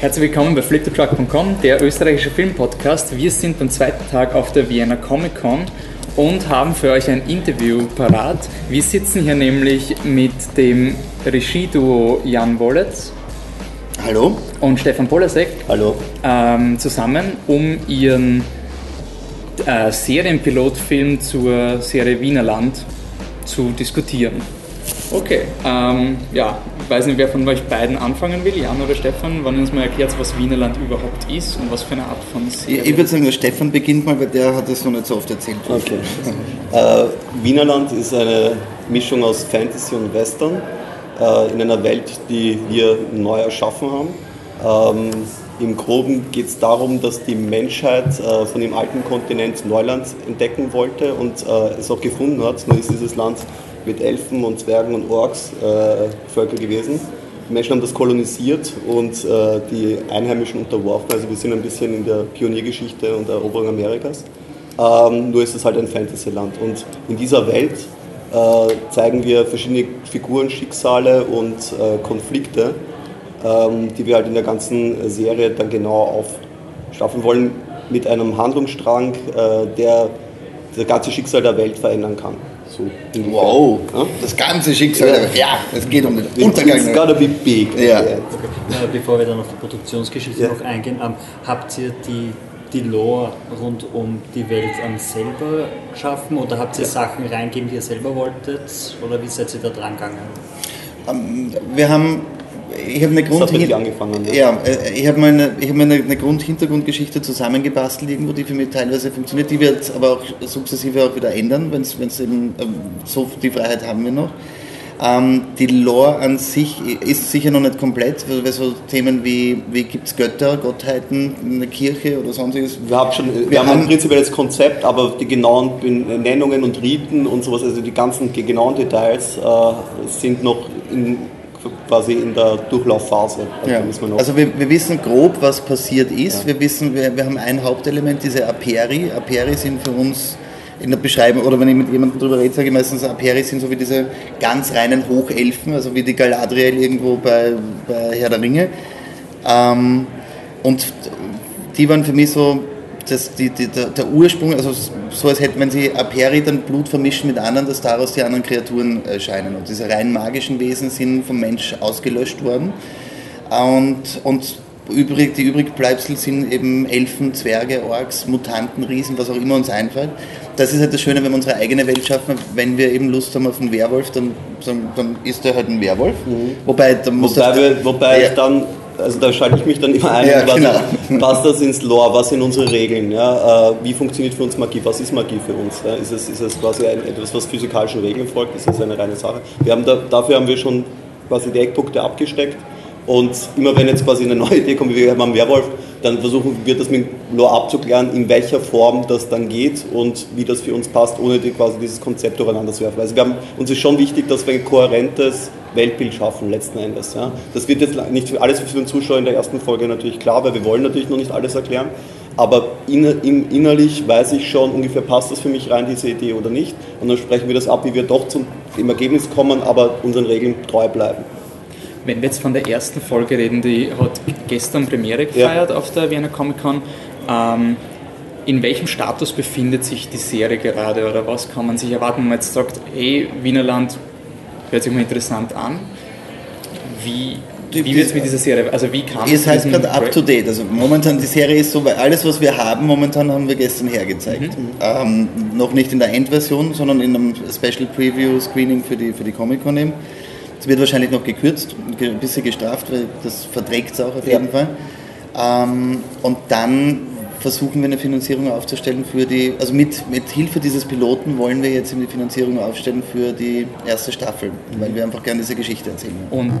Herzlich willkommen bei flipthetruck.com, der österreichische Filmpodcast. Wir sind am zweiten Tag auf der Vienna Comic Con und haben für euch ein Interview parat. Wir sitzen hier nämlich mit dem Regieduo Jan Wollitz. Hallo. Und Stefan Polasek. Hallo. Ähm, zusammen, um ihren äh, Serienpilotfilm zur Serie Wienerland zu diskutieren. Okay, ähm, ja, ich weiß nicht, wer von euch beiden anfangen will, Jan oder Stefan, wann ihr uns mal erklärt, was Wienerland überhaupt ist und was für eine Art von Serie. Ich, ich würde sagen, der Stefan beginnt mal, weil der hat das noch nicht so oft erzählt. Okay. äh, Wienerland ist eine Mischung aus Fantasy und Western äh, in einer Welt, die wir neu erschaffen haben. Ähm, Im Groben geht es darum, dass die Menschheit äh, von dem alten Kontinent Neuland entdecken wollte und äh, es auch gefunden hat. Nur ist dieses Land mit Elfen und Zwergen und Orks äh, Völker gewesen. Die Menschen haben das kolonisiert und äh, die Einheimischen unterworfen. Also wir sind ein bisschen in der Pioniergeschichte und Eroberung Amerikas. Ähm, nur ist es halt ein Fantasyland. Und in dieser Welt äh, zeigen wir verschiedene Figuren, Schicksale und äh, Konflikte, ähm, die wir halt in der ganzen Serie dann genau aufstaffeln wollen, mit einem Handlungsstrang, äh, der das ganze Schicksal der Welt verändern kann. So wow, ja? das ganze Schicksal. Ja, ja es geht um den Untergang. It's gotta be big. Ja. Okay. Bevor wir dann auf die Produktionsgeschichte ja. noch eingehen, ähm, habt ihr die, die Lore rund um die Welt ähm, selber geschaffen oder habt ihr Sachen reingegeben, die ihr selber wolltet? Oder wie seid ihr da dran gegangen? Ähm, wir haben ich habe eine Grund angefangen. Ja, ja äh, ich habe meine, ich habe eine, eine Grund-Hintergrundgeschichte zusammengebastelt irgendwo, die für mich teilweise funktioniert. Die wird aber auch sukzessive auch wieder ändern, wenn es eben ähm, so die Freiheit haben wir noch. Ähm, die Lore an sich ist sicher noch nicht komplett, weil so Themen wie, wie gibt es Götter, Gottheiten, eine Kirche oder sonstiges. Wir haben schon, wir, wir haben, haben ein prinzipielles Konzept, aber die genauen Benennungen und Riten und sowas, also die ganzen genauen Details äh, sind noch in quasi in der Durchlaufphase. Also, ja. also wir, wir, wissen grob, was passiert ist. Ja. Wir wissen, wir, wir haben ein Hauptelement, diese Aperi. Aperi sind für uns in der Beschreibung, oder wenn ich mit jemandem darüber rede, sage ich meistens, Aperi sind so wie diese ganz reinen Hochelfen, also wie die Galadriel irgendwo bei, bei Herr der Ringe. Ähm, und die waren für mich so das, die, die, der, der, Ursprung, also so als hätten, wenn sie Aperi dann Blut vermischen mit anderen, dass daraus die anderen Kreaturen erscheinen. Und diese rein magischen Wesen sind vom Mensch ausgelöscht worden. Und, und übrig, die Übrigbleibsel sind eben Elfen, Zwerge, Orks, Mutanten, Riesen, was auch immer uns einfällt. Das ist halt das Schöne, wenn wir unsere eigene Welt schaffen. Wenn wir eben Lust haben auf einen Werwolf, dann, dann ist der halt ein Werwolf. Mhm. Wobei, dann muss wobei, das, wir, wobei ja, dann also da schalte ich mich dann immer ein, ja, was, genau. passt das ins Lore, was sind unsere Regeln, ja? Äh, wie funktioniert für uns Magie, was ist Magie für uns? Ja? Ist, es, ist es quasi ein, etwas, was physikalischen Regeln folgt, ist das eine reine Sache? Wir haben da, dafür haben wir schon quasi die Eckpunkte abgesteckt und immer wenn jetzt quasi eine neue Idee kommt, wie wir haben Werwolf, dann versuchen wir das mit Lore abzuklären, in welcher Form das dann geht und wie das für uns passt, ohne die, quasi dieses Konzept durcheinander zu werfen. Also haben, uns ist schon wichtig, dass wir ein kohärentes Weltbild schaffen, letzten Endes. Ja. Das wird jetzt nicht alles für den Zuschauer in der ersten Folge natürlich klar, weil wir wollen natürlich noch nicht alles erklären. Aber innerlich weiß ich schon ungefähr, passt das für mich rein, diese Idee oder nicht. Und dann sprechen wir das ab, wie wir doch zum Ergebnis kommen, aber unseren Regeln treu bleiben. Wenn wir jetzt von der ersten Folge reden, die hat gestern Premiere gefeiert ja. auf der Vienna Comic Con. Ähm, in welchem Status befindet sich die Serie gerade oder was kann man sich erwarten, wenn man jetzt sagt, hey, Wienerland hört sich mal interessant an. Wie, wie wird es mit dieser Serie? Also wie kam Ihr seid gerade up to date. Also momentan die Serie ist so, weil alles was wir haben, momentan haben wir gestern hergezeigt. Mhm. Ähm, noch nicht in der Endversion, sondern in einem Special Preview Screening für die, für die Comic Con eben. Es wird wahrscheinlich noch gekürzt, ein bisschen gestraft, weil das verträgt es auch auf jeden Fall. Ähm, und dann versuchen wir eine Finanzierung aufzustellen für die, also mit, mit Hilfe dieses Piloten wollen wir jetzt eine Finanzierung aufstellen für die erste Staffel, weil wir einfach gerne diese Geschichte erzählen. Und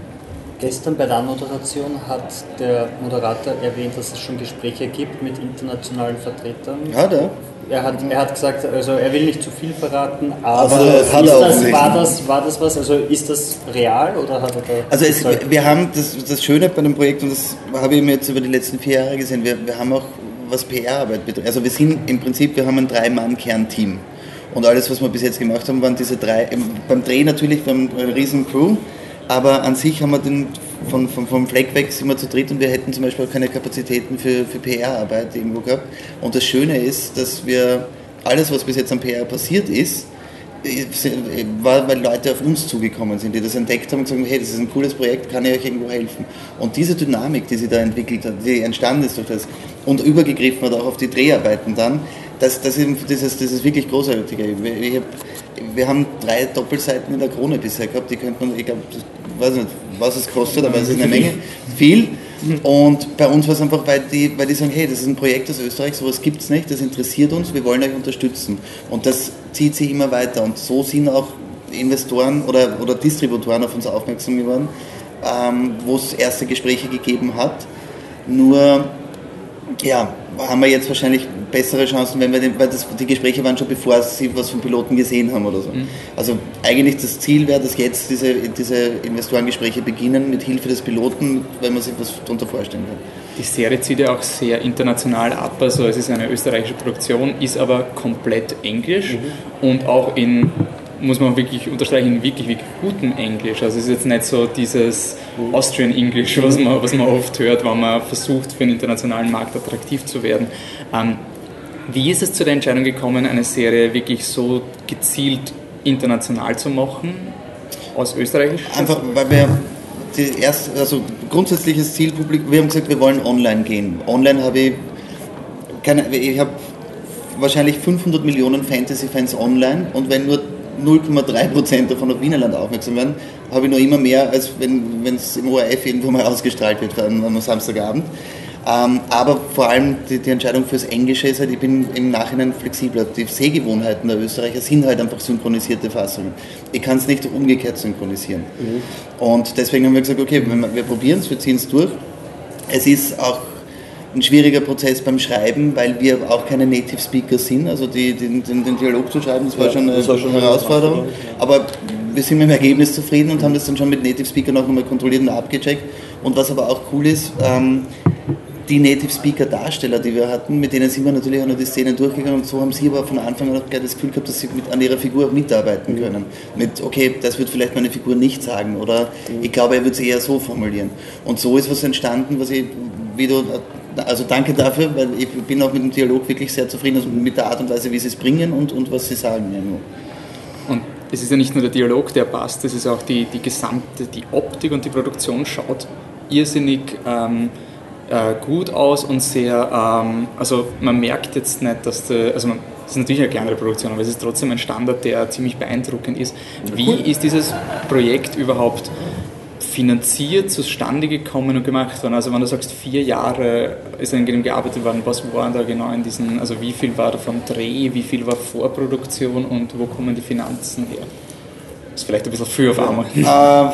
Gestern bei der Moderation hat der Moderator erwähnt, dass es schon Gespräche gibt mit internationalen Vertretern. Hat er? Er hat, er hat gesagt, also er will nicht zu viel verraten, aber also, das, war, das, war das was, also ist das real oder hat er da Also es, wir haben das, das Schöne bei dem Projekt, und das habe ich mir jetzt über die letzten vier Jahre gesehen, wir, wir haben auch, was PR-Arbeit betrifft, also wir sind im Prinzip, wir haben ein Drei-Mann-Kern-Team. Und alles, was wir bis jetzt gemacht haben, waren diese drei, beim Dreh natürlich, wir haben eine riesen Crew, aber an sich haben wir den von, von, vom Fleck weg sind wir zu dritt und wir hätten zum Beispiel auch keine Kapazitäten für, für PR-Arbeit irgendwo gehabt. Und das Schöne ist, dass wir alles, was bis jetzt an PR passiert ist, war, weil Leute auf uns zugekommen sind, die das entdeckt haben und haben, hey, das ist ein cooles Projekt, kann ich euch irgendwo helfen? Und diese Dynamik, die sie da entwickelt hat, die entstanden ist durch das und übergegriffen hat auch auf die Dreharbeiten dann, das, das, ist, das ist wirklich großartig. Ich hab, wir haben drei Doppelseiten in der Krone bisher gehabt, die könnte man, ich glaube, weiß nicht, was es kostet, aber es ist eine Menge, viel. Und bei uns war es einfach, weil die, weil die sagen, hey, das ist ein Projekt aus Österreich, sowas gibt es nicht, das interessiert uns, wir wollen euch unterstützen. Und das zieht sich immer weiter. Und so sind auch Investoren oder, oder Distributoren auf uns aufmerksam geworden, ähm, wo es erste Gespräche gegeben hat. Nur, ja, haben wir jetzt wahrscheinlich bessere Chancen, wenn wir den, weil das, die Gespräche waren schon bevor sie was von Piloten gesehen haben oder so. Mhm. Also eigentlich das Ziel wäre, dass jetzt diese, diese Investorengespräche beginnen mit Hilfe des Piloten, wenn man sich was darunter vorstellen kann. Die Serie zieht ja auch sehr international ab, also es ist eine österreichische Produktion, ist aber komplett englisch mhm. und auch in muss man wirklich unterstreichen, wirklich, wirklich gutem Englisch. Also es ist jetzt nicht so dieses Austrian English, was man, was man oft hört, wenn man versucht, für den internationalen Markt attraktiv zu werden. Ähm, wie ist es zu der Entscheidung gekommen, eine Serie wirklich so gezielt international zu machen, aus Österreich? Einfach, weil wir die erste, also grundsätzliches Zielpublikum, wir haben gesagt, wir wollen online gehen. Online habe ich, keine, ich habe wahrscheinlich 500 Millionen Fantasy-Fans online und wenn nur 0,3% davon auf Wienerland aufmerksam werden, habe ich noch immer mehr, als wenn es im ORF irgendwo mal ausgestrahlt wird am, am Samstagabend. Ähm, aber vor allem die, die, Entscheidung fürs Englische ist halt, ich bin im Nachhinein flexibler. Die Sehgewohnheiten der Österreicher sind halt einfach synchronisierte Fassungen. Ich kann es nicht umgekehrt synchronisieren. Mhm. Und deswegen haben wir gesagt, okay, wir, wir probieren es, wir ziehen es durch. Es ist auch ein schwieriger Prozess beim Schreiben, weil wir auch keine Native Speaker sind. Also die, den, den, den Dialog zu schreiben, das war ja, schon eine, war schon eine Herausforderung. Aber wir sind mit dem Ergebnis zufrieden und haben das dann schon mit Native Speaker noch einmal kontrolliert und abgecheckt. Und was aber auch cool ist, ähm, die Native Speaker Darsteller, die wir hatten, mit denen sind wir natürlich auch noch die Szenen durchgegangen und so haben sie aber von Anfang an auch gleich das Gefühl gehabt, dass sie mit, an ihrer Figur auch mitarbeiten mhm. können. Mit, okay, das wird vielleicht meine Figur nicht sagen oder mhm. ich glaube, er wird es eher so formulieren. Und so ist was entstanden, was ich, wie du also danke dafür, weil ich bin auch mit dem Dialog wirklich sehr zufrieden, also mit der Art und Weise, wie sie es bringen und, und was sie sagen. Und es ist ja nicht nur der Dialog, der passt, es ist auch die, die gesamte, die Optik und die Produktion schaut irrsinnig ähm, äh, gut aus und sehr, ähm, also man merkt jetzt nicht, dass der, also man, das ist natürlich eine kleinere Produktion, aber es ist trotzdem ein Standard, der ziemlich beeindruckend ist. Wie ist dieses Projekt überhaupt finanziert, zustande gekommen und gemacht worden? Also wenn du sagst, vier Jahre ist an dem gearbeitet worden, was waren da genau in diesen, also wie viel war davon Dreh, wie viel war Vorproduktion und wo kommen die Finanzen her? Das ist vielleicht ein bisschen früh auf einmal. Äh,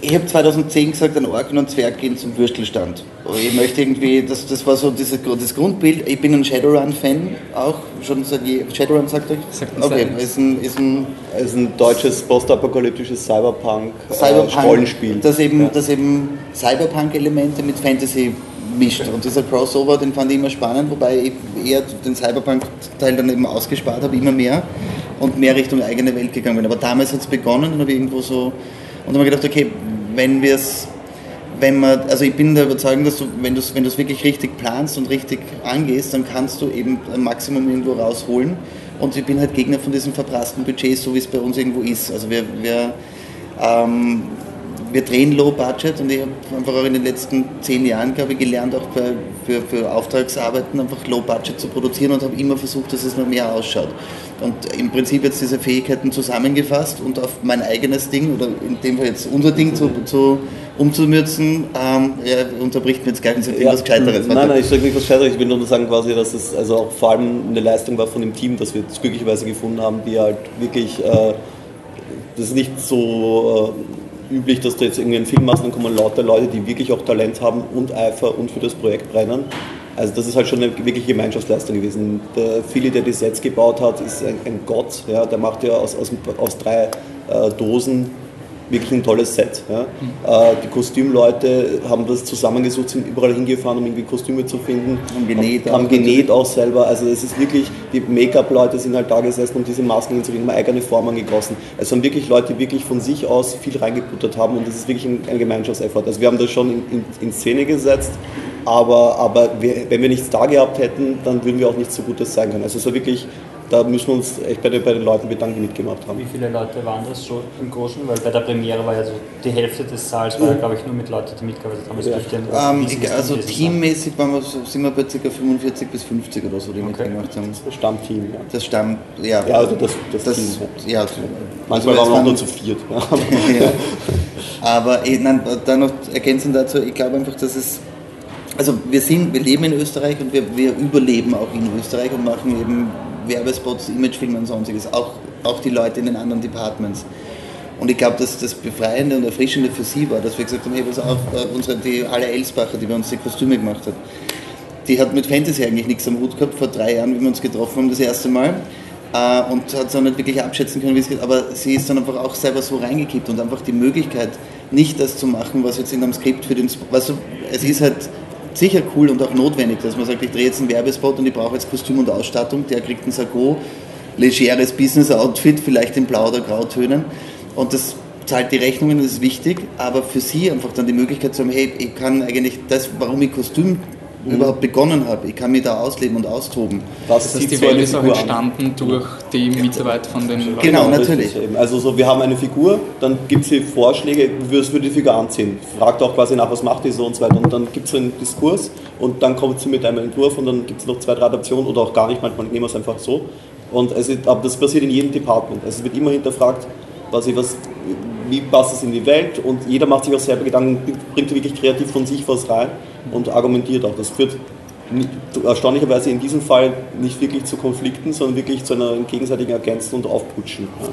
ich habe 2010 gesagt, ein Orken und Zwerg gehen zum Würstelstand. Ich möchte irgendwie, das, das war so dieses, das Grundbild. Ich bin ein Shadowrun-Fan auch, schon seit je, Shadowrun sagt euch? Sagt okay, ist ein, ist, ein, ist ein deutsches postapokalyptisches Cyberpunk, Cyberpunk äh, Rollenspiel. Das eben, ja. das eben Cyberpunk-Elemente mit Fantasy mischt. Und dieser Crossover, den fand ich immer spannend, wobei ich eher den Cyberpunk-Teil dann eben ausgespart habe, immer mehr und mehr Richtung eigene Welt gegangen bin. Aber damals hat es begonnen und habe irgendwo so und dann habe ich gedacht, okay, wenn wir es, wenn man, also ich bin der Überzeugung, dass du, wenn du es wenn wirklich richtig planst und richtig angehst, dann kannst du eben ein Maximum irgendwo rausholen. Und ich bin halt Gegner von diesem verprassten Budget, so wie es bei uns irgendwo ist. Also wir, wir, ähm, wir drehen Low Budget und ich habe einfach auch in den letzten zehn Jahren, glaube ich, gelernt, auch bei, für, für Auftragsarbeiten einfach Low Budget zu produzieren und habe immer versucht, dass es noch mehr ausschaut. Und im Prinzip jetzt diese Fähigkeiten zusammengefasst und auf mein eigenes Ding, oder in dem Fall jetzt unser Ding zu, zu umzumürzen, ähm, ja, unterbricht mir jetzt gleich und sagt ja, was Gescheiteres. Nein, nein, ich sage nicht was Gescheiteres, ich will nur sagen quasi, dass es also auch vor allem eine Leistung war von dem Team, dass wir es glücklicherweise gefunden haben, die halt wirklich, äh, das ist nicht so äh, üblich, dass du jetzt irgendwie einen Film machst, dann kommen lauter Leute, die wirklich auch Talent haben und Eifer und für das Projekt brennen also das ist halt schon eine wirkliche Gemeinschaftsleistung gewesen. Der Philly, der das jetzt gebaut hat, ist ein, ein Gott. Ja, der macht ja aus, aus, aus drei äh, Dosen wirklich ein tolles Set. Ja. Mhm. die Kostümleute haben das zusammengesucht, sind überall hingefahren, um irgendwie Kostüme zu finden. Haben genäht, haben genäht auch selber. Also es ist wirklich, die Make-up-Leute sind halt da gesessen, um diese Masken hinzukriegen, haben eigene Formen gegossen. Es sind wirklich Leute, die wirklich von sich aus viel reingebuttert haben und das ist wirklich ein, ein Gemeinschaftseffort. Also wir haben das schon in, in, in Szene gesetzt, aber, aber wir, wenn wir nichts da gehabt hätten, dann würden wir auch nichts so Gutes sein können. Also es war wirklich da müssen wir uns echt bei den, bei den Leuten bedanken, die mitgemacht haben. Wie viele Leute waren das so im Großen? Weil bei der Premiere war ja so die Hälfte des Saals, war ja, glaube ich, nur mit Leuten, die mitgearbeitet haben. Ja. Ähm, also teammäßig waren wir so, sind wir bei ca. 45 bis 50 oder so, die okay. mitgemacht haben. Das Stammteam, ja. Das Stamm, ja. Ja, also das, das, das Team. Ja, also, Manchmal also waren wir auch nur zu viert. ja. Aber eh, nein, dann noch ergänzend dazu, ich glaube einfach, dass es also wir sind, wir leben in Österreich und wir, wir überleben auch in Österreich und machen eben Werbespots, Imagefilme und sonstiges, auch, auch die Leute in den anderen Departments. Und ich glaube, dass das Befreiende und Erfrischende für sie war, dass wir gesagt haben, hey, pass auf, äh, unsere, die Halle Elsbacher, die bei uns die Kostüme gemacht hat, die hat mit Fantasy eigentlich nichts am Hut gehabt, vor drei Jahren, wie wir uns getroffen haben, das erste Mal. Äh, und hat es auch nicht wirklich abschätzen können, wie es geht. Aber sie ist dann einfach auch selber so reingekippt und einfach die Möglichkeit, nicht das zu machen, was jetzt in einem Skript für den. Du, es ist halt sicher cool und auch notwendig, dass man sagt, ich drehe jetzt einen Werbespot und ich brauche jetzt Kostüm und Ausstattung, der kriegt ein Sakko, legeres Business-Outfit, in Blau- oder Grautönen und das zahlt die Rechnungen, das ist wichtig, aber für sie einfach dann die Möglichkeit zu haben, hey, ich kann eigentlich das, warum ich Kostüm mhm. überhaupt begonnen habe. Ich kann mich da ausleben und austoben. Was das heißt, die Welt ist auch entstanden durch die Mitarbeit von den Leuten. Genau, natürlich. Also so, wir haben eine Figur, dann gibt es hier Vorschläge, wie würde die Figur anziehen. Fragt auch quasi nach, was macht die so und so weiter. Und dann gibt es einen Diskurs und dann kommt sie mit einem Entwurf und dann gibt es noch zwei, drei Adaptionen oder auch gar nicht, manchmal nehmen wir es einfach so. Und ist, aber das passiert in jedem Department. Also es wird immer hinterfragt, was ich was, wie passt es in die Welt und jeder macht sich auch selber Gedanken, bringt wirklich kreativ von sich was rein und argumentiert auch. Das führt erstaunlicherweise in diesem Fall nicht wirklich zu Konflikten, sondern wirklich zu einer gegenseitigen Ergänzen und Aufputschen. Ja,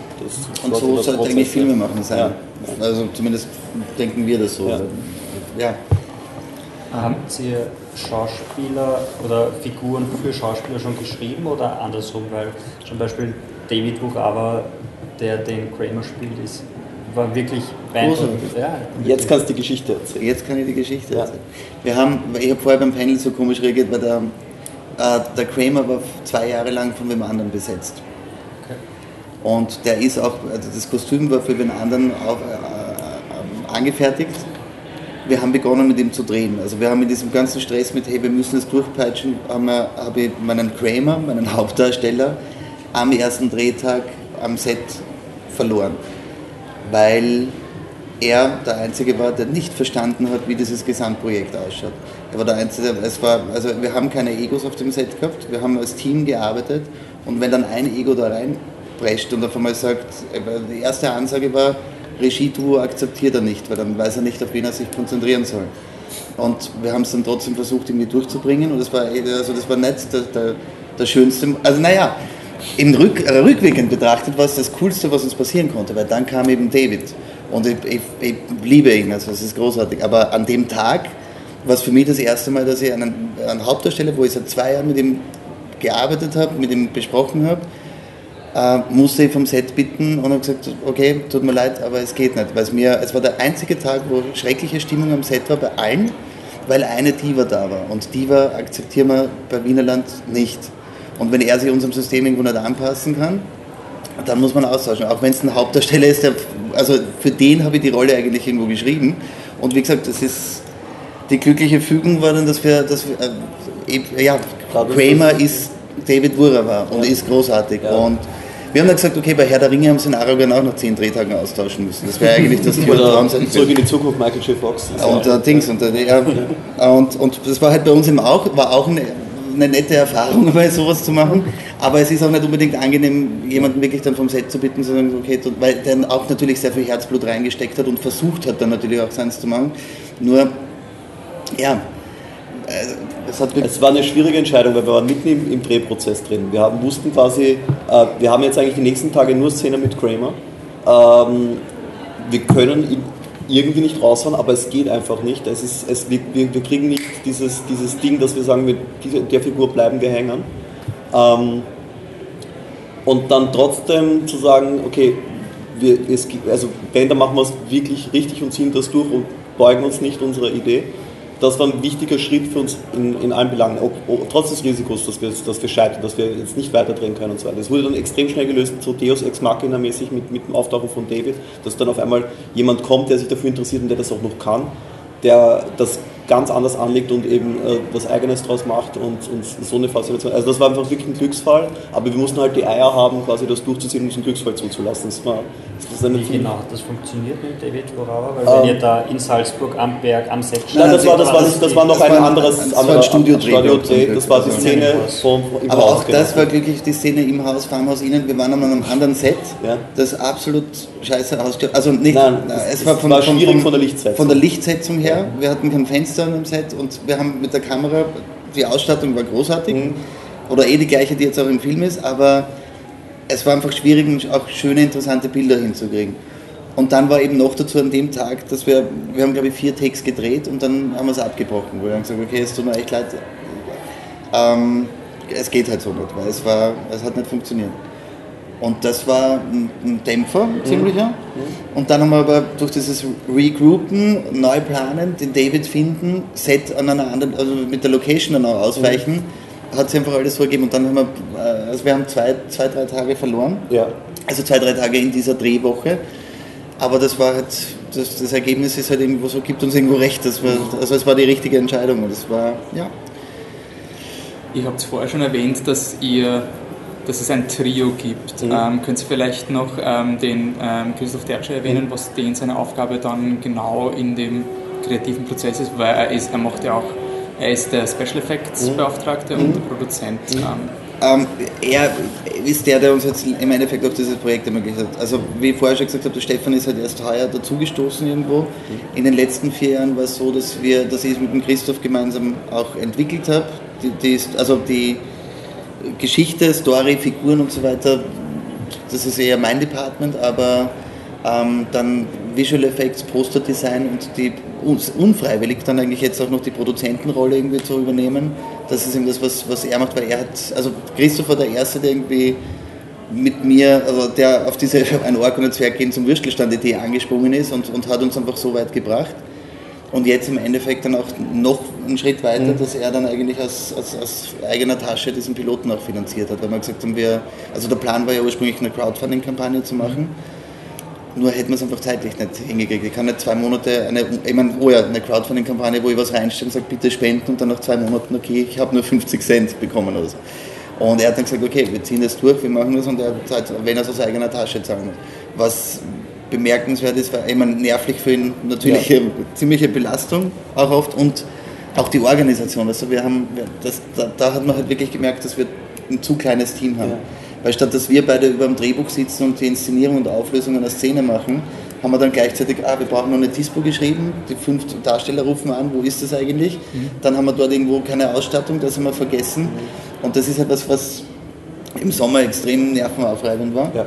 und so sollte eigentlich Filme machen sein. Ja. Also zumindest denken wir das so. Ja. ja. Habt ihr Schauspieler oder Figuren für Schauspieler schon geschrieben oder andersrum? Weil zum Beispiel David Buchava, der den Kramer spielt, ist war wirklich beeindruckend. Ja. Jetzt kannst du die Geschichte erzählen. Jetzt kann ich die Geschichte erzählen. Wir haben, ich habe vorher beim Panel so komisch reagiert, weil der, äh, der Kramer war zwei Jahre lang von wem anderen besetzt. Okay. Und der ist auch, also das Kostüm war für den anderen auch, äh, äh, angefertigt. Wir haben begonnen mit ihm zu drehen. Also wir haben in diesem ganzen Stress mit, hey, wir müssen es durchpeitschen, habe hab ich meinen Kramer, meinen Hauptdarsteller, am ersten Drehtag am Set verloren weil er der Einzige war, der nicht verstanden hat, wie dieses Gesamtprojekt ausschaut. Er war der Einzige, es war, also wir haben keine Egos auf dem Set gehabt, wir haben als Team gearbeitet und wenn dann ein Ego da reinprescht und auf einmal sagt, die erste Ansage war, Regie-Duo akzeptiert er nicht, weil dann weiß er nicht, auf wen er sich konzentrieren soll. Und wir haben es dann trotzdem versucht, irgendwie durchzubringen und das war, also das war nicht der, der, der schönste, also naja, im Rück, äh, rückwirkend betrachtet war es das Coolste, was uns passieren konnte, weil dann kam eben David. Und ich, ich, ich liebe ihn, also es ist großartig. Aber an dem Tag war es für mich das erste Mal, dass ich einen, einen Hauptdarsteller, wo ich seit zwei Jahren mit ihm gearbeitet habe, mit ihm besprochen habe, äh, musste ich vom Set bitten und habe gesagt, okay, tut mir leid, aber es geht nicht. Weil es, mir, es war der einzige Tag, wo schreckliche Stimmung am Set war bei allen, weil eine Diva da war. Und Diva akzeptieren wir bei Wienerland nicht. Und wenn er sich unserem System irgendwo nicht anpassen kann, dann muss man austauschen. Auch wenn es ein Hauptdarsteller ist, der, also für den habe ich die Rolle eigentlich irgendwo geschrieben. Und wie gesagt, das ist die glückliche Fügung war dann, dass wir, dass wir äh, ja, Kramer ist David Wurer und ja. ist großartig. Ja. Und wir haben dann gesagt, okay, bei Herr der Ringe haben sie in Aragon auch nach zehn Drehtagen austauschen müssen. Das wäre eigentlich das Traum sein Zurück in die Zukunft, Michael J. Fox. Und, äh, Dings, und, äh, ja, und, und das war halt bei uns eben auch, war auch eine eine nette Erfahrung, bei sowas zu machen. Aber es ist auch nicht unbedingt angenehm, jemanden wirklich dann vom Set zu bitten, sondern okay, weil der auch natürlich sehr viel Herzblut reingesteckt hat und versucht hat, dann natürlich auch seins zu machen. Nur, ja, es, es, war eine schwierige Entscheidung, weil wir waren mitten im, im Drehprozess drin. Wir haben, wussten quasi, äh, wir haben jetzt eigentlich die nächsten Tage nur Szene mit Kramer. Ähm, wir können irgendwie nicht raushauen, aber es geht einfach nicht. Es ist, es, wir, wir kriegen nicht dieses, dieses Ding, dass wir sagen, mit der Figur bleiben wir hängen. Ähm, und dann trotzdem zu sagen, okay, wir, es, also wenn, dann machen wir es wirklich richtig und ziehen das durch und beugen uns nicht unserer Idee. Das war ein wichtiger Schritt für uns in, in allen Belangen, ob, ob, trotz des Risikos, dass wir, dass wir scheitern, dass wir jetzt nicht weiterdrehen können und so weiter. Es wurde dann extrem schnell gelöst, so Deus Ex Machina mäßig mit, mit dem Auftauchen von David, dass dann auf einmal jemand kommt, der sich dafür interessiert und der das auch noch kann, der das ganz anders anlegt und eben äh, was Eigenes draus macht und, und so eine Faszination. Also das war einfach wirklich ein Glücksfall, aber wir mussten halt die Eier haben, quasi das durchzuziehen und diesen Glücksfall zuzulassen. Das war, das war Wie genau hat das funktioniert mit David Worawa? Weil ähm, wenn ihr da in Salzburg am Berg, am Set Nein, das war, das war, das, das war noch ein anderes ein, anderer Studio Studio Dreh. Das war die Szene vom, im Aber Haus auch das war glücklich die Szene im Haus, Farmhaus Innen. Wir waren an einem anderen Set, ja. das absolut scheiße ausgeschaut. Also nicht, Nein, es war, von, war schwierig von, von, der Lichtsetzung. Von der Lichtsetzung her. Ja. Wir hatten kein Fenster am Set und wir haben mit der Kamera, die Ausstattung war großartig. Mhm. Oder eh die gleiche, die jetzt auch im Film ist, aber es war einfach schwierig, auch schöne, interessante Bilder hinzukriegen. Und dann war eben noch dazu an dem Tag, dass wir, wir haben glaube ich vier Takes gedreht und dann haben wir es abgebrochen. Wo wir haben gesagt, okay, es tut mir echt leid, ähm, es geht halt so nicht, weil es, war, es hat nicht funktioniert. Und das war ein, Dämpfer, ein ziemlicher. Mhm. Und dann haben wir aber durch dieses Regroupen, neu planen, den David finden, Set an einer anderen, also mit der Location dann auch ausweichen, mhm. hat sich einfach alles so ergeben. Und dann haben wir, äh, also wir haben zwei, zwei, drei Tage verloren. Ja. Also zwei, drei Tage in dieser Drehwoche. Aber das war halt, das, das Ergebnis ist halt irgendwo so, gibt uns irgendwo recht. Das war, also es war die richtige Entscheidung. Und das war, ja. Ihr habt es vorher schon erwähnt, dass ihr dass es ein Trio gibt. Mhm. Ähm, können Sie vielleicht noch ähm, den ähm, Christoph Dertscher erwähnen, mhm. was den seine Aufgabe dann genau in dem kreativen Prozess ist, weil er ist, er macht ja auch, er ist der Special Effects mhm. Beauftragte und der mhm. Produzent. Mhm. Ähm. Ähm, er ist der, der uns jetzt im Endeffekt auf dieses Projekt ermöglicht hat. Also wie ich vorher schon gesagt habe, der Stefan ist halt erst heuer dazugestoßen irgendwo. Mhm. In den letzten vier Jahren war es so, dass wir, dass ich es mit dem Christoph gemeinsam auch entwickelt habe. Die, die ist, also die Geschichte, Story, Figuren und so weiter, das ist eher mein Department, aber ähm, dann Visual Effects, Poster Design und die unfreiwillig dann eigentlich jetzt auch noch die Produzentenrolle irgendwie zu übernehmen. Das ist eben das, was, was er macht, weil er hat, also Christopher der Erste, der irgendwie mit mir, also der auf diese ein Ork und ein Zwerg gehen zum Würstelstand-Idee angesprungen ist und, und hat uns einfach so weit gebracht. Und jetzt im Endeffekt dann auch noch einen Schritt weiter, mhm. dass er dann eigentlich aus, aus, aus, eigener Tasche diesen Piloten auch finanziert hat. Weil wir gesagt haben, wir, also der Plan war ja ursprünglich eine Crowdfunding-Kampagne zu machen. Nur hätten wir es einfach zeitlich nicht hingekriegt. Ich kann nicht zwei Monate, eine, ich meine, oh ja, eine Crowdfunding-Kampagne, wo ich was reinstelle und sage, bitte spenden und dann nach zwei Monaten, okay, ich habe nur 50 Cent bekommen oder so. Und er hat dann gesagt, okay, wir ziehen das durch, wir machen das und er hat, wenn er es aus eigener Tasche zahlen muss. Was bemerkenswert ist, war immer nervlich für ihn natürlich ja. ziemliche Belastung auch oft und auch die Organisation. Also wir haben, das, da, da, hat man halt wirklich gemerkt, dass wir ein zu kleines Team haben. Ja. Weil statt dass wir beide über dem Drehbuch sitzen und die Inszenierung und Auflösung einer Szene machen, haben wir dann gleichzeitig, ah, wir brauchen noch eine Dispo geschrieben, die fünf Darsteller rufen an, wo ist das eigentlich? Mhm. Dann haben wir dort irgendwo keine Ausstattung, das haben wir vergessen. Mhm. Und das ist etwas, was im Sommer extrem nervenaufreibend war. Ja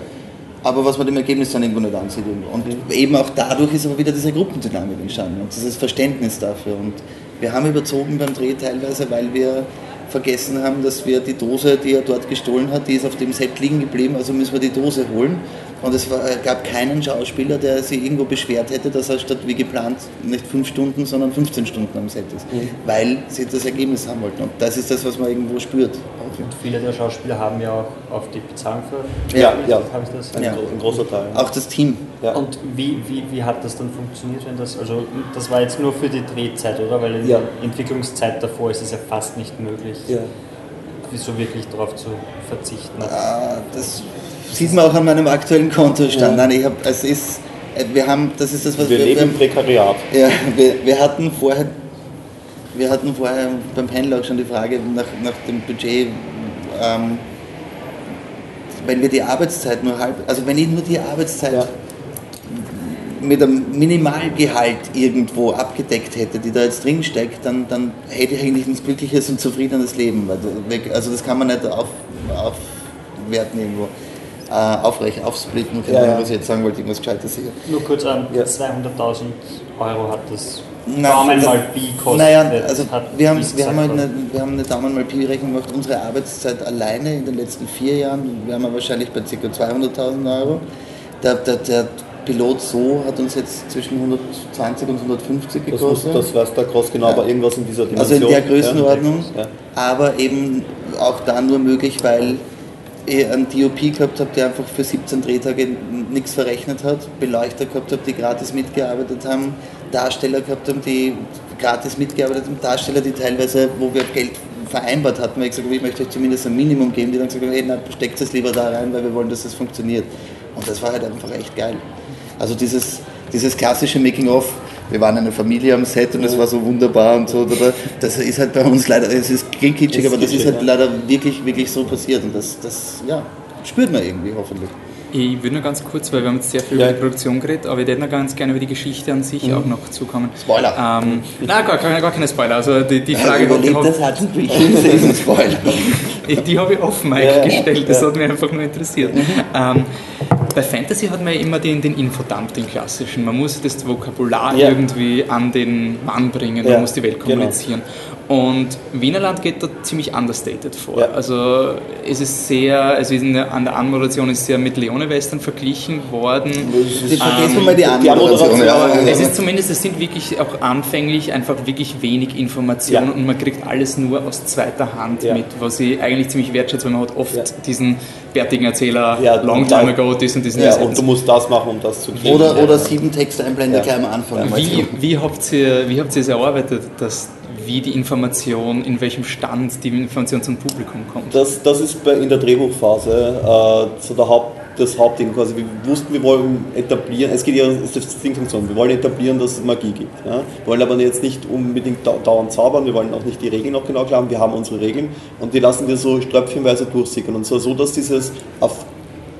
aber was man dem Ergebnis dann irgendwo nicht ansieht. Und mhm. eben auch dadurch ist aber wieder diese Gruppendynamik entstanden und dieses Verständnis dafür. Und wir haben überzogen beim Dreh teilweise, weil wir vergessen haben, dass wir die Dose, die er dort gestohlen hat, die ist auf dem Set liegen geblieben, also müssen wir die Dose holen. Und es war, gab keinen Schauspieler, der sich irgendwo beschwert hätte, dass er statt wie geplant nicht fünf Stunden, sondern 15 Stunden am Set ist, mhm. weil sie das Ergebnis haben wollten. Und das ist das, was man irgendwo spürt. Und viele der Schauspieler haben ja auch auf die Bezahlung für. Ja, ja. Habe ich das? Ein, ja. ein großer Teil. Auch das Team. Ja. Und wie, wie, wie hat das dann funktioniert, wenn das, also das war jetzt nur für die Drehzeit, oder? Weil in ja. der Entwicklungszeit davor ist es ja fast nicht möglich, ja. so wirklich darauf zu verzichten. Ah, das sieht man auch an meinem aktuellen Kontostand. Nein, ich habe, es ist, äh, wir haben, das ist das, was wir, wir leben im Prekariat. Ja, wir, wir hatten vorher wir hatten vorher beim Panel auch schon die Frage nach, nach dem Budget, ähm, wenn wir die Arbeitszeit nur halb, also wenn ich nur die Arbeitszeit ja. mit einem Minimalgehalt irgendwo abgedeckt hätte, die da jetzt drin steckt, dann, dann hätte ich eigentlich ein glückliches und zufriedenes Leben. Also das kann man nicht auf, aufwerten irgendwo. Äh, aufrecht, aufsplitten, ja, ja. was ich jetzt sagen wollte, irgendwas Gescheites sicher. Nur kurz an, ja. 200.000 Euro hat das Daumen mal Pi kostet. Naja, also wir haben, wir, haben halt eine, wir haben eine Daumen mal Pi-Rechnung gemacht. Unsere Arbeitszeit alleine in den letzten vier Jahren wären wir wahrscheinlich bei ca. 200.000 Euro. der, der, der Pilot so hat uns jetzt zwischen 120 und 150 Das, muss, gekostet. das weiß der Cross genau, aber irgendwas in dieser also Dimension. in der Größenordnung, Ja. aber eben auch da nur möglich, weil ich einen DOP gehabt habe, der einfach für 17 Drehtage nichts verrechnet hat, Beleuchter gehabt habe, die gratis mitgearbeitet haben, Darsteller gehabt haben, die gratis mitgearbeitet haben, Darsteller, die teilweise, wo wir Geld vereinbart hatten, weil ich gesagt habe, ich möchte euch zumindest ein Minimum geben, die dann gesagt haben, hey, na, steckt es lieber da rein, weil wir wollen, dass das funktioniert. Und das war halt einfach echt geil. Also dieses, dieses klassische Making-of, wir waren eine Familie am Set und es war so wunderbar und so, oder? das ist halt bei uns leider, es ist klingt kitschig, aber das ist halt leider wirklich, wirklich so passiert und das, das ja, spürt man irgendwie hoffentlich. Ich würde nur ganz kurz, weil wir haben jetzt sehr viel Ja. über die Produktion geredet, aber ich würde noch ganz gerne über die Geschichte an sich auch noch zukommen. Spoiler. Ähm, nein, gar, gar, gar keine Spoiler. Also die, die Frage Überlebt hab- das ist ein Spoiler. Die, habe ich Mike Ja, gestellt, das Ja. hat mich einfach nur interessiert. Ähm, bei Fantasy hat man ja immer den, den Infodump, den klassischen. Man muss das Vokabular Ja. irgendwie an den Mann bringen, man Ja, muss die Welt genau. kommunizieren. Und Wienerland geht da ziemlich understated vor. Ja. Also es ist sehr, also an der Anmoderation ist sehr mit Leone-Western verglichen worden. Die vergessen wir mal die Anmoderation. Ja. Es ist zumindest, es sind wirklich auch anfänglich einfach wirklich wenig Informationen Ja. und man kriegt alles nur aus zweiter Hand Ja. mit, was ich eigentlich ziemlich wertschätze, weil man hat oft Ja. diesen bärtigen Erzähler, Ja, long time dann- ago, das und das und Ja, das. und du musst das machen, um das zu kriegen. Oder, oder sieben Texteinblender Ja. gleich am Anfang. wie, wie, habt ihr, wie habt ihr es erarbeitet, dass wie die Information, in welchem Stand die Information zum Publikum kommt? Das, das ist bei, in der Drehbuchphase äh, so der Haupt, das Hauptding quasi. Wir wussten, wir wollen etablieren, es geht ja, ist das Ding so, wir wollen etablieren, dass es Magie gibt. Ja? Wir wollen aber jetzt nicht unbedingt dau- dauernd zaubern, wir wollen auch nicht die Regeln noch genau klar wir haben unsere Regeln und die lassen wir so ströpfchenweise durchsickern. Und zwar so, dass dieses auf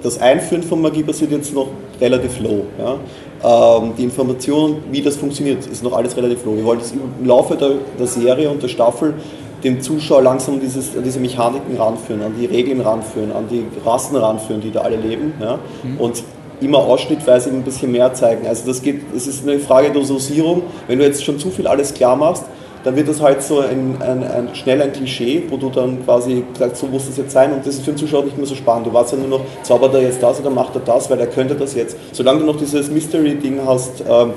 das Einführen von Magie passiert jetzt noch relativ low. Ja? Ähm, die Information, wie das funktioniert, ist noch alles relativ low. Wir wollen im Laufe der, der Serie und der Staffel dem Zuschauer langsam dieses, an diese Mechaniken ranführen, an die Regeln ranführen, an die Rassen ranführen, die da alle leben. Ja? Und immer ausschnittweise ein bisschen mehr zeigen. Also das geht, es ist eine Frage der Dosierung. Wenn du jetzt schon zu viel alles klar machst, dann wird das halt so ein, ein, ein schnell ein Klischee, wo du dann quasi sagst, so muss das jetzt sein und das ist für den Zuschauer nicht mehr so spannend. Du warst ja nur noch, zaubert er jetzt das oder macht er das, weil er könnte das jetzt. Solange du noch dieses Mystery-Ding hast ähm,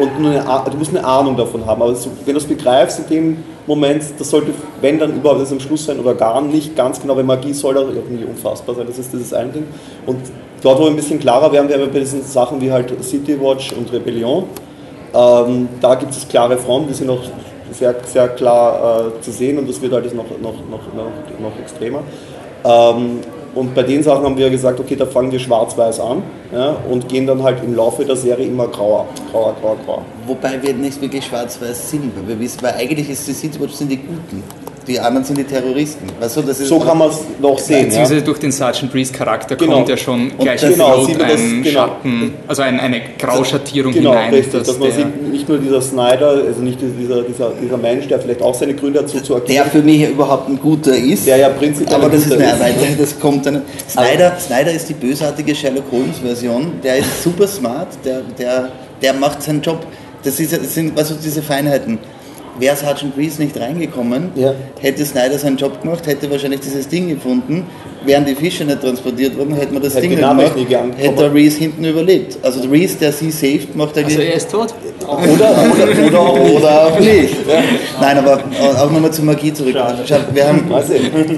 und nur eine, du musst eine Ahnung davon haben, aber so, wenn du es begreifst in dem Moment, das sollte, wenn dann überhaupt das am Schluss sein oder gar nicht ganz genau, weil Magie soll da irgendwie unfassbar sein, das ist dieses eine Ding. Und dort, wo wir ein bisschen klarer werden, werden wir bei diesen Sachen wie halt City Watch und Rebellion, ähm, da gibt es klare Fronten, die sind noch sehr, sehr klar äh, zu sehen und das wird halt noch, noch, noch, noch, noch extremer. Ähm, und bei den Sachen haben wir gesagt, okay, da fangen wir schwarz-weiß an ja, und gehen dann halt im Laufe der Serie immer grauer, grauer, grauer, grauer. Wobei wir nicht wirklich schwarz-weiß sind, weil wir wissen, weil eigentlich ist die Citywatch sind die Guten. Die anderen sind die Terroristen. Weißt du, das ist So kann man es noch sehen. Ja. Beziehungsweise durch den Sergeant Breeze Charakter Genau. kommt ja schon gleich das- im genau, sieht man das- ein genau. Schatten, also ein, eine Grauschattierung Genau, hinein. richtig. dass Dass man der- sieht, nicht nur dieser Snyder, also nicht dieser, dieser, dieser Mensch, der vielleicht auch seine Gründe hat, so zu der agieren, für mich überhaupt ein guter ist. der ja prinzipiell aber ein das ist eine Erweiterung, das kommt dann. Snyder, Snyder ist die bösartige Sherlock Holmes Version. Der ist super smart, der, der, der macht seinen Job. Das, ist, ja- das sind also diese Feinheiten. Wäre Sergeant Reese nicht reingekommen, Ja. hätte Snyder seinen Job gemacht, hätte wahrscheinlich dieses Ding gefunden. Wären die Fische nicht transportiert worden, hätte man das Hätte Ding nicht gemacht, geankommen. hätte der Reese hinten überlebt. Also der Reese, der sie saved, macht Also eigentlich... er ist tot. Oder, oder, oder auch nicht. Oder auch nicht. Nein, aber auch nochmal zur Magie zurück. Schade. Wir haben,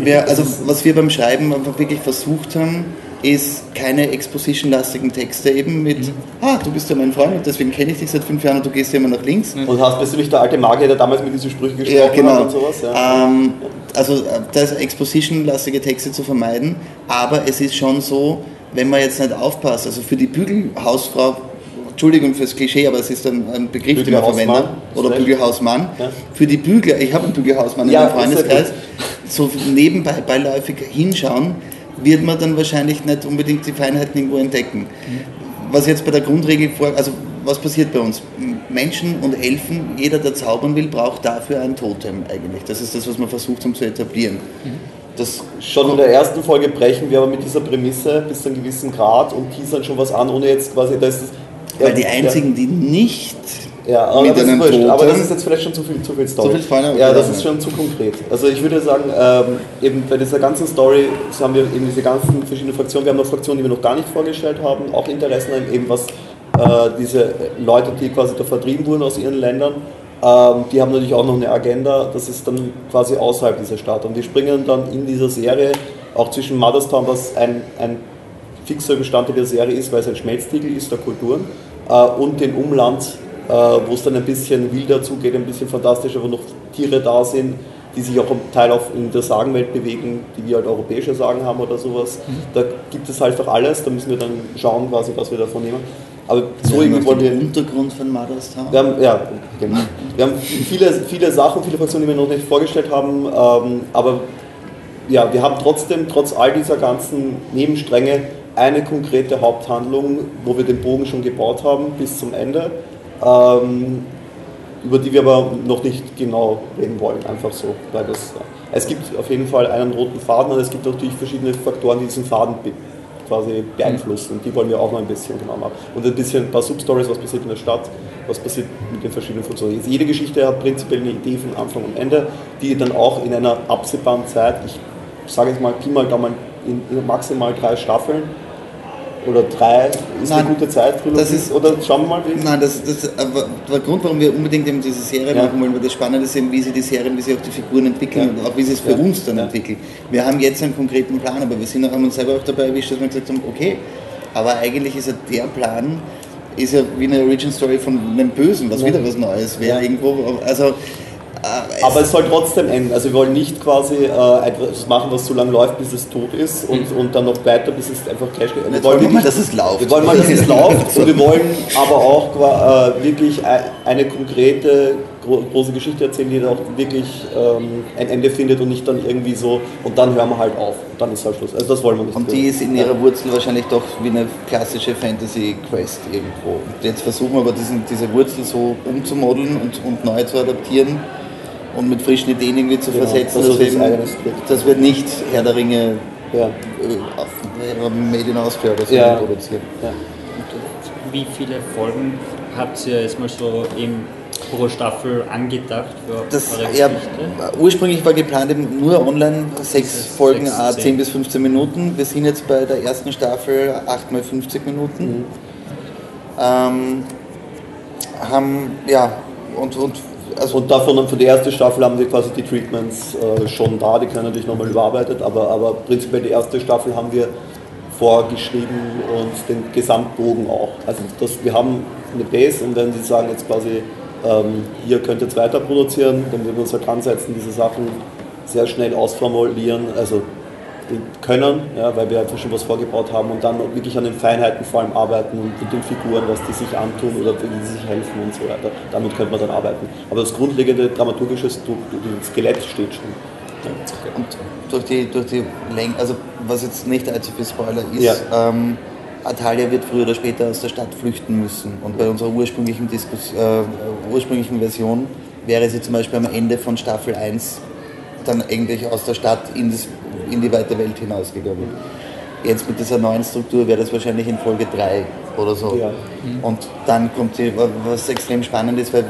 wir, also was wir beim Schreiben einfach wirklich versucht haben, ist keine exposition-lastigen Texte eben mit, ah, du bist ja mein Freund und deswegen kenne ich dich seit fünf Jahren und du gehst ja immer nach links. Und hast bist du nicht der alte Magier, der damals mit diesen Sprüchen gesprochen Ja, hat genau. und sowas? Ja. Ähm, also äh, das exposition-lastige Texte zu vermeiden, aber es ist schon so, wenn man jetzt nicht aufpasst, also für die Bügelhausfrau, Entschuldigung fürs Klischee, aber es ist ein, ein Begriff, den man verwendet, oder. Bügelhausmann. Ja. Für die Bügler, ich habe einen Bügelhausmann Ja, in meinem Freundeskreis, so nebenbei beiläufig hinschauen, wird man dann wahrscheinlich nicht unbedingt die Feinheiten irgendwo entdecken. Was jetzt bei der Grundregel vor, also was passiert bei uns? Menschen und Elfen, jeder, der zaubern will, braucht dafür ein Totem eigentlich. Das ist das, was man versucht haben zu etablieren. Das Schon in der ersten Folge brechen wir aber mit dieser Prämisse bis zu einem gewissen Grad und teasern schon was an, ohne jetzt quasi, da ist das, weil die einzigen, die nicht Ja, aber, das ist wurscht, aber das ist jetzt vielleicht schon zu viel, zu viel Story. Zu viel Spoiler? Ja, das ist schon zu konkret. Also ich würde sagen, ähm, eben bei dieser ganzen Story haben wir eben diese ganzen verschiedenen Fraktionen. Wir haben noch Fraktionen, die wir noch gar nicht vorgestellt haben, auch Interessen eben was äh, diese Leute, die quasi da vertrieben wurden aus ihren Ländern, ähm, die haben natürlich auch noch eine Agenda, das ist dann quasi außerhalb dieser Stadt. Und die springen dann in dieser Serie auch zwischen Motherstown, was ein, ein fixer Bestandteil der Serie ist, weil es ein Schmelztiegel ist der Kulturen, äh, und den Umland, wo es dann ein bisschen wilder zugeht, ein bisschen fantastischer, wo noch Tiere da sind, die sich auch zum Teil auch in der Sagenwelt bewegen, die wir halt europäische Sagen haben oder sowas. Mhm. Da gibt es halt auch alles, da müssen wir dann schauen, quasi, was wir davon nehmen. Aber so irgendwie wollen wir. Den Untergrund von Mothers Town? Wir haben, ja, genau. Wir haben viele, viele Sachen, viele Fraktionen, die wir noch nicht vorgestellt haben, ähm, aber ja, wir haben trotzdem, trotz all dieser ganzen Nebenstränge, eine konkrete Haupthandlung, wo wir den Bogen schon gebaut haben bis zum Ende, ähm, über die wir aber noch nicht genau reden wollen, einfach so. Weil das, es gibt auf jeden Fall einen roten Faden und es gibt natürlich verschiedene Faktoren, die diesen Faden quasi beeinflussen. Und die wollen wir auch noch ein bisschen genau machen. Und ein bisschen ein paar Substories, was passiert in der Stadt, was passiert mit den verschiedenen Funktionen. Jede Geschichte hat prinzipiell eine Idee von Anfang und Ende, die dann auch in einer absehbaren Zeit, ich sage jetzt mal Pi mal Daumen, in, in maximal drei Staffeln oder drei ist nein, eine gute Zeit das ist, oder schauen wir mal wie nein das, das der Grund warum wir unbedingt eben diese Serie ja. machen wollen weil das Spannende ist eben wie sie die Serien wie sie auch die Figuren entwickeln ja. und auch wie sie es für ja. uns dann entwickeln. Wir haben jetzt einen konkreten Plan aber wir sind auch, haben uns selber auch dabei erwischt dass wir gesagt haben okay. Aber eigentlich ist ja der Plan ist ja wie eine Origin Story von einem Bösen was wieder was Neues wäre irgendwo. Also äh, aber es soll trotzdem enden. Also wir wollen nicht quasi äh, etwas machen, was so lange läuft, bis es tot ist und, mhm. und dann noch weiter, bis es einfach Cash geht. Wir wollen mal, dass es läuft. Wir wollen mal, dass es läuft und wir wollen aber auch äh, wirklich eine konkrete große Geschichte erzählen, die dann auch wirklich ähm, ein Ende findet und nicht dann irgendwie so und dann hören wir halt auf. Und dann ist halt Schluss. Also das wollen wir nicht. Und die ist in ihrer Wurzel wahrscheinlich doch wie eine klassische Fantasy-Quest irgendwo. Und jetzt versuchen wir aber diesen, diese Wurzel so umzumodeln und, und neu zu adaptieren und mit frischen Ideen irgendwie zu genau, versetzen, das dass, wir eben, dass wir nicht Herr der Ringe ja. Made in Austria oder so ja. produzieren. Ja. Wie viele Folgen habt ihr jetzt mal so im pro Staffel angedacht für das, ja, Ursprünglich war geplant eben nur online, sechs Folgen, 6, 10 bis 15 Minuten. Wir sind jetzt bei der ersten Staffel 8 mal 50 Minuten. Mhm. Ähm, haben, ja, und, und also und davon für die erste Staffel haben wir quasi die Treatments äh, schon da, die können natürlich nochmal überarbeitet, aber, aber prinzipiell die erste Staffel haben wir vorgeschrieben und den Gesamtbogen auch. Also das, wir haben eine Base und wenn Sie sagen jetzt quasi, ähm, ihr könnt jetzt weiter produzieren, dann würden wir uns halt dran setzen, diese Sachen sehr schnell ausformulieren, also können, ja, weil wir einfach schon was vorgebaut haben und dann wirklich an den Feinheiten vor allem arbeiten und mit den Figuren, was die sich antun oder wie sie sich helfen und so weiter. Damit könnte man dann arbeiten. Aber das grundlegende dramaturgische Skelett steht schon. Und durch die, durch die Länge, also was jetzt nicht allzu viel Spoiler ist, ja. ähm, Atalia wird früher oder später aus der Stadt flüchten müssen. Und bei unserer ursprünglichen, Diskus äh, ursprünglichen Version wäre sie zum Beispiel am Ende von Staffel 1 dann eigentlich aus der Stadt in, das, in die weite Welt hinausgegangen. Jetzt mit dieser neuen Struktur wäre das wahrscheinlich in Folge 3 oder so. Ja. Und dann kommt die, was extrem spannend ist, weil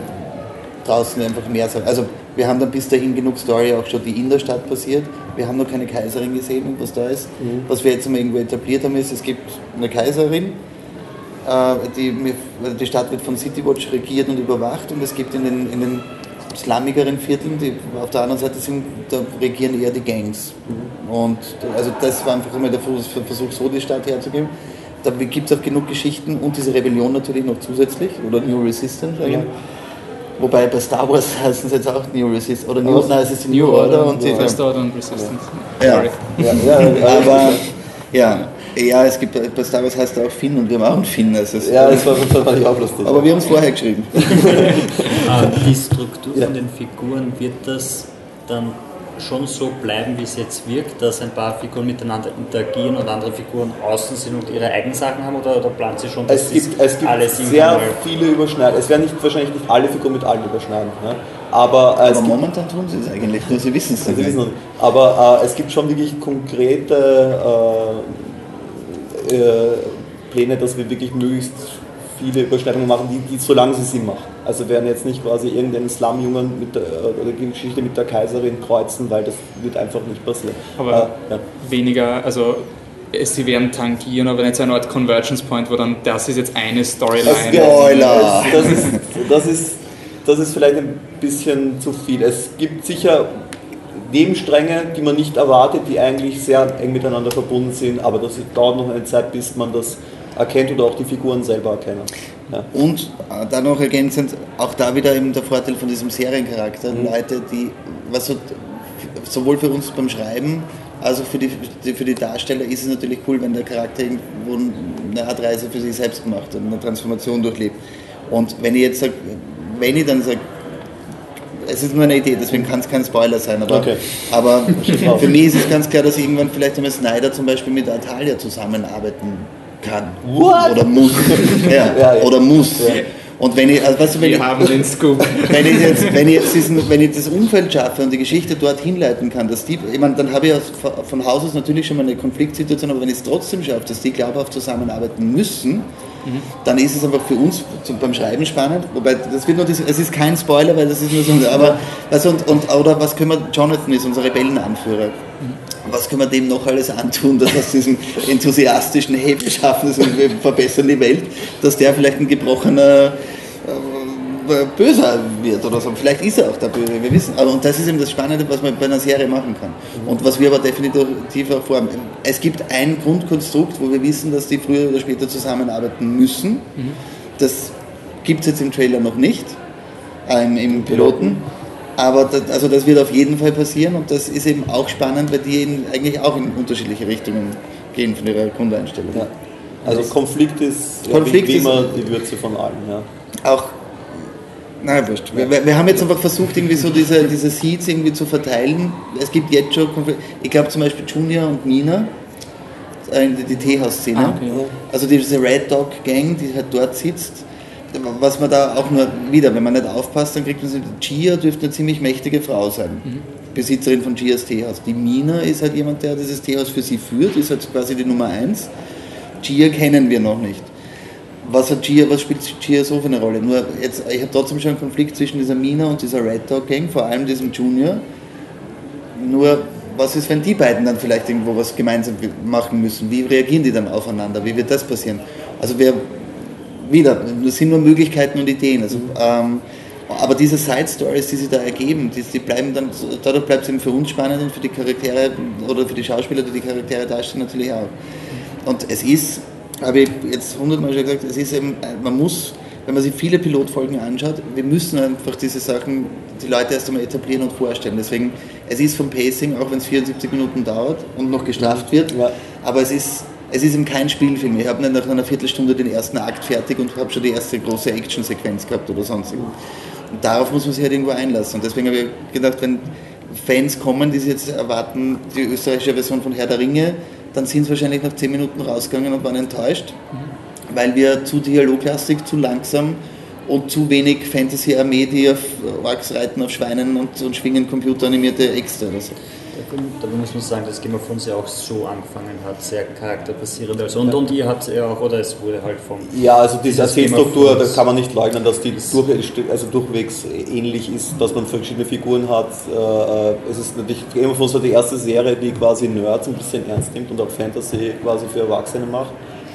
draußen einfach mehr sein. Also wir haben dann bis dahin genug Story auch schon, die in der Stadt passiert. Wir haben noch keine Kaiserin gesehen und was da ist. Mhm. Was wir jetzt mal irgendwo etabliert haben, ist, es gibt eine Kaiserin, äh, die, die Stadt wird von Citywatch regiert und überwacht und es gibt in den, in den slummigeren Vierteln, die auf der anderen Seite sind, da regieren eher die Gangs. Mhm. Und also das war einfach immer der Versuch, so die Stadt herzugeben. Da gibt es auch genug Geschichten und diese Rebellion natürlich noch zusätzlich oder New Resistance. Ja. Wobei bei Star Wars heißen es jetzt auch New Resistance oder New, oh, nein, es ist New, New Order, und die First Order und Resistance. Ja, ja, ja, ja aber ja. Ja, es gibt bei Star Wars heißt er auch Finn und wir haben auch einen Finn. Also ja, das war, das war auch lustig. Aber wir haben es vorher geschrieben. Ah, die Struktur ja. von den Figuren, wird das dann schon so bleiben, wie es jetzt wirkt, dass ein paar Figuren miteinander interagieren und andere Figuren außen sind und ihre Eigensachen haben oder, oder plant sie schon, dass es gibt, es gibt alles sehr viele Überschneidungen. Es werden nicht, wahrscheinlich nicht alle Figuren mit allen überschneiden. Ne? Aber, äh, Aber momentan tun sie es eigentlich, nur sie wissen es nicht. Aber äh, es gibt schon wirklich konkrete äh, äh, Pläne, dass wir wirklich möglichst viele Überschneidungen machen, die, die solange sie Sinn machen. Also werden jetzt nicht quasi irgendeinen Slum-Jungen mit der, oder die Geschichte mit der Kaiserin kreuzen, weil das wird einfach nicht passieren. Aber äh, ja. weniger, also sie werden tangieren, aber nicht so eine Art Convergence Point, wo dann das ist jetzt eine Storyline. Spoiler! Das, ist, das, ist, das ist vielleicht ein bisschen zu viel. Es gibt sicher Nebenstränge, die man nicht erwartet, die eigentlich sehr eng miteinander verbunden sind, aber das dauert noch eine Zeit, bis man das erkennt oder auch die Figuren selber erkennen. Ja. Und äh, dann noch ergänzend, auch da wieder eben der Vorteil von diesem Seriencharakter, mhm. Leute, die, was so, sowohl für uns beim Schreiben, als auch für die, für die Darsteller ist es natürlich cool, wenn der Charakter irgendwo eine Art Reise für sich selbst macht und eine Transformation durchlebt. Und wenn ich jetzt sage, wenn ich dann sage, es ist nur eine Idee, deswegen kann es kein Spoiler sein, aber, okay. aber für mich ist es ganz klar, dass irgendwann vielleicht einmal Snyder zum Beispiel mit Atalia zusammenarbeiten kann. What? Oder muss. ja, ja, ja. Oder muss. Und wenn ich, also weißt du, wenn Wir ich, haben den Scoop. Wenn ich jetzt, wenn ich jetzt diesen, wenn ich das Umfeld schaffe und die Geschichte dort hinleiten kann, dass die, ich meine, dann habe ich ja von Haus aus natürlich schon mal eine Konfliktsituation, aber wenn ich es trotzdem schaffe, dass die glaubhaft zusammenarbeiten müssen, Dann ist es einfach für uns beim Schreiben spannend. Wobei, das wird nur das, es ist kein Spoiler, weil das ist nur so, aber, also und, und, oder was können wir, Jonathan ist unser Rebellenanführer. Was können wir dem noch alles antun, dass aus diesem enthusiastischen, wir schaffen es wir verbessern die Welt, dass der vielleicht ein gebrochener böser wird oder so. Vielleicht ist er auch der Böse, wir wissen. Aber, und das ist eben das Spannende, was man bei einer Serie machen kann. Und was wir aber definitiv auch vorhaben. Es gibt ein Grundkonstrukt, wo wir wissen, dass die früher oder später zusammenarbeiten müssen. Das gibt es jetzt im Trailer noch nicht, äh, im, Piloten. Aber das, also das wird auf jeden Fall passieren und das ist eben auch spannend, weil die eben eigentlich auch in unterschiedliche Richtungen gehen von ihrer Grundeinstellung. Ja. Also Konflikt ist Konflikt ja, wie immer die Würze von allem. Ja. Auch Nein, wurscht. Wir, wir, haben jetzt einfach versucht, irgendwie so diese, diese Seeds irgendwie zu verteilen. Es gibt jetzt schon, ich glaube zum Beispiel Junior und Nina, äh, die Teehaus-Szene. Ah, okay. Also diese Red Dog Gang, die halt dort sitzt. Was man da auch nur wieder, wenn man nicht aufpasst, dann kriegt man so, Gia dürfte eine ziemlich mächtige Frau sein. Mhm. Besitzerin von Gias Teehaus. Die Mina ist halt jemand, der dieses Teehaus für sie führt, ist halt quasi die Nummer eins. Gia kennen wir noch nicht was, hat Gia, was spielt Gia so für eine Rolle? Nur jetzt, ich habe trotzdem schon einen Konflikt zwischen dieser Mina und dieser Red Dog Gang, vor allem diesem Junior. Nur, was ist, wenn die beiden dann vielleicht irgendwo was gemeinsam machen müssen? Wie reagieren die dann aufeinander? Wie wird das passieren? Also wir, wieder, das sind nur Möglichkeiten und Ideen. Also, ähm, aber diese Side Stories, die sich da ergeben, die, die bleiben dann, dadurch bleibt es eben für uns spannend und für die Charaktere oder für die Schauspieler, die die Charaktere darstellen, natürlich auch. Und es ist habe ich jetzt hundertmal schon gesagt, es ist eben, man muss, wenn man sich viele Pilotfolgen anschaut, wir müssen einfach diese Sachen, die Leute erst einmal etablieren und vorstellen. Deswegen, es ist vom Pacing, auch wenn es 74 Minuten dauert und noch gestraft wird, ja. aber es ist, es ist eben kein Spielfilm. Ich habe nicht nach einer Viertelstunde den ersten Akt fertig und habe schon die erste große Actionsequenz gehabt oder sonst. Und darauf muss man sich halt irgendwo einlassen. Und deswegen habe ich gedacht, wenn Fans kommen, die sich jetzt erwarten, die österreichische Version von Herr der Ringe, dann sind sie wahrscheinlich nach 10 Minuten rausgegangen und waren enttäuscht, mhm. weil wir zu dialoglastig, zu langsam und zu wenig Fantasy-Armee, die auf Orks reiten, auf Schweinen und, und schwingen computeranimierte Äxte oder so. Da muss man sagen, dass Game of Thrones ja auch so angefangen hat, sehr charakterbasierend. Also und, und ihr habt ja auch, oder es wurde halt vom. Ja, also diese Erzählstruktur, da kann man nicht leugnen, dass die durch, also durchwegs ähnlich ist, dass man verschiedene Figuren hat. Äh, es ist natürlich Game of Thrones war die erste Serie, die quasi Nerds ein bisschen ernst nimmt und auch Fantasy quasi für Erwachsene macht.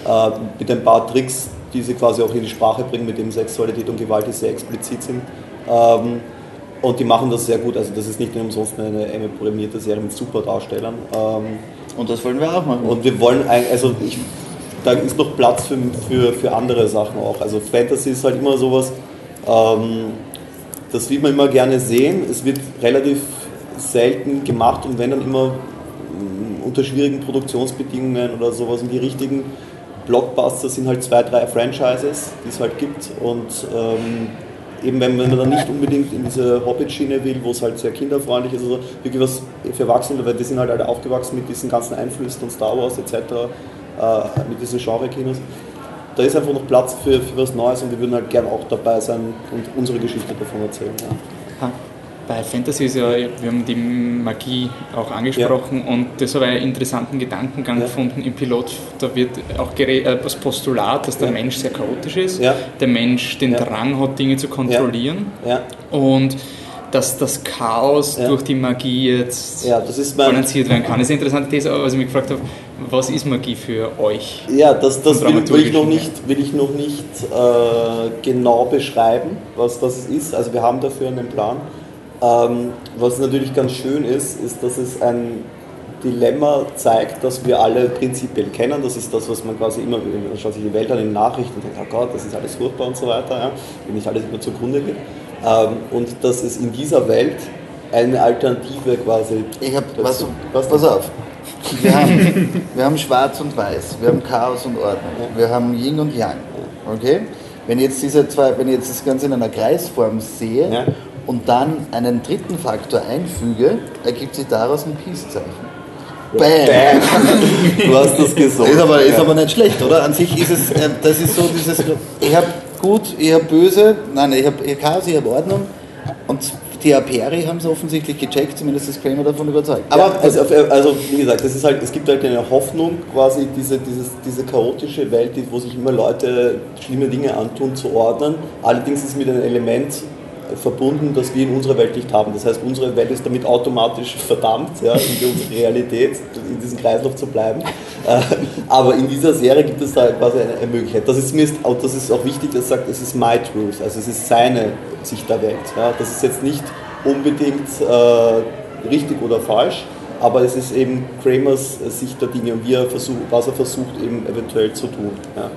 Äh, mit ein paar Tricks, die sie quasi auch in die Sprache bringen, mit dem Sexualität und Gewalt, die sehr explizit sind. Ähm, und die machen das sehr gut. Also das ist nicht nur umsonst eine, eine prämierte Serie mit super Darstellern. Ähm, und das wollen wir auch machen. Und wir wollen, also ich, da ist noch Platz für, für, für andere Sachen auch. Also Fantasy ist halt immer sowas, ähm, das will man immer gerne sehen. Es wird relativ selten gemacht und wenn dann immer mm, unter schwierigen Produktionsbedingungen oder sowas und die richtigen Blockbuster sind halt zwei, drei Franchises, die es halt gibt und ähm, eben wenn, wenn man dann nicht unbedingt in diese Hobbit-Schiene will, wo es halt sehr kinderfreundlich ist, also wirklich was für Erwachsene, weil die sind halt alle aufgewachsen mit diesen ganzen Einflüssen von Star Wars etc., äh, mit diesen Genre-Kinos. Da ist einfach noch Platz für, für was Neues und wir würden halt gern auch dabei sein und unsere Geschichte davon erzählen. Ja. Bei Fantasy ist ja, wir haben die Magie auch angesprochen ja. und das habe ich einen interessanten Gedankengang ja. gefunden im Pilot. Da wird auch äh, das Postulat, dass der ja. Mensch sehr chaotisch ist, der Mensch den Drang hat, Dinge zu kontrollieren und dass das Chaos durch die Magie jetzt balanciert werden kann. Das ist eine interessante These, was ich mich gefragt habe, was ist Magie für euch? Ja, das, das will, will, ich noch nicht, will ich noch nicht äh, genau beschreiben, was das ist. Also wir haben dafür einen Plan. Ähm, was natürlich ganz schön ist, ist, dass es ein Dilemma zeigt, das wir alle prinzipiell kennen. Das ist das, was man quasi immer, man schaut sich die Welt an in Nachrichten und denkt, oh Gott, das ist alles furchtbar und so weiter, ja, wenn nicht alles immer zugrunde geht. Ähm, und dass es in dieser Welt eine Alternative quasi. Ich habe, was, was, pass auf. Wir haben, wir haben Schwarz und Weiß, wir haben Chaos und Ordnung, wir haben Yin und Yang. Okay? Wenn jetzt diese zwei, wenn ich jetzt das Ganze in einer Kreisform sehe ja und dann einen dritten Faktor einfüge, ergibt sich daraus ein Peace-Zeichen. Bam. Bam. Du hast das gesagt. Ist aber, ist aber nicht schlecht, oder? An sich ist es, äh, das ist so dieses, ich habe gut, ich habe böse, nein, ich habe Chaos, ich habe Ordnung und die Aperi haben es offensichtlich gecheckt, zumindest ist Kramer davon überzeugt. Aber ja, also, also, wie gesagt, das ist halt, es gibt halt eine Hoffnung, quasi diese, dieses, diese chaotische Welt, wo sich immer Leute schlimme Dinge antun, zu ordnen. Allerdings ist es mit einem Element verbunden, das wir in unserer Welt nicht haben. Das heißt, unsere Welt ist damit automatisch verdammt, ja, in unserer Realität, in diesem Kreislauf zu bleiben. Äh, aber in dieser Serie gibt es da quasi eine Möglichkeit. Das ist zumindest, und das ist auch wichtig, dass sagt, es ist my truth, also es ist seine Sicht der Welt. Ja. Das ist jetzt nicht unbedingt äh, richtig oder falsch, aber es ist eben Kramers Sicht der Dinge und wie er versucht, was er versucht eben eventuell zu tun. Ja.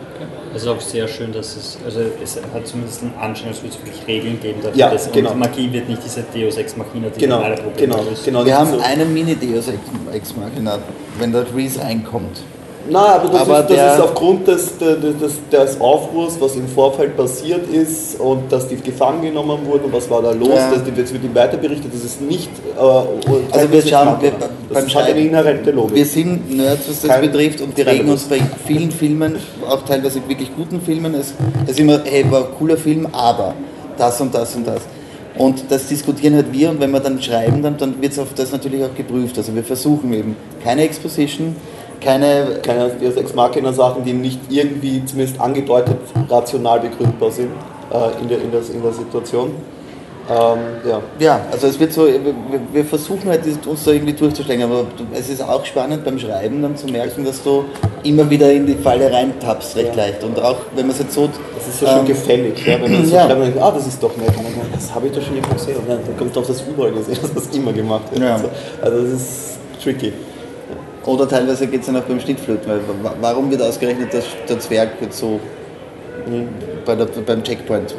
Es ist auch sehr schön, dass es, also es hat zumindest einen Anschein, als würde es wirklich Regeln geben dafür. Ja, dass, genau. Und Magie wird nicht diese Deus Ex Machina, die genau, alle Probleme genau, löst. Genau, Wir haben so. einen Mini-Deus Ex Machina, wenn der Reese reinkommt. Nein, aber das, aber ist, das ist aufgrund des, des, des, Aufruhrs, was im Vorfeld passiert ist und dass die gefangen genommen wurden und was war da los, ja. das, jetzt wird ihm weiter berichtet, das ist nicht. Äh, also wir schauen, wir, beim hat eine inhärente Logik. Wir sind Nerds, was das Kein, betrifft und wir regen uns bei vielen Filmen, auch teilweise wirklich guten Filmen, es ist immer, hey, war ein cooler Film, aber das und das und das. Und das diskutieren halt wir und wenn wir dann schreiben, dann, dann wird es auf das natürlich auch geprüft. Also wir versuchen eben keine Exposition, keine, keine Ex Machina Sachen, die nicht irgendwie zumindest angedeutet rational begründbar sind äh, in, der, in, der, in der Situation. Ähm, ja. ja, also es wird so, wir, versuchen halt uns da irgendwie durchzuschlagen, aber es ist auch spannend beim Schreiben dann zu merken, dass du immer wieder in die Falle reintappst, recht ja. leicht. Und auch wenn man es jetzt so. Das ist ja schon ähm, gefällig, ja, wenn man so ja. schreibt, denkt, ah, das ist doch nett. Dann, das habe ich doch schon immer gesehen. Und dann kommt auch das überall gesehen, dass das immer gemacht wird. Ja. Also, also das ist tricky. Oder teilweise geht es dann auch beim Schnittflöten, weil warum wird ausgerechnet der, der Zwerg jetzt so mhm. bei der, beim Checkpoint?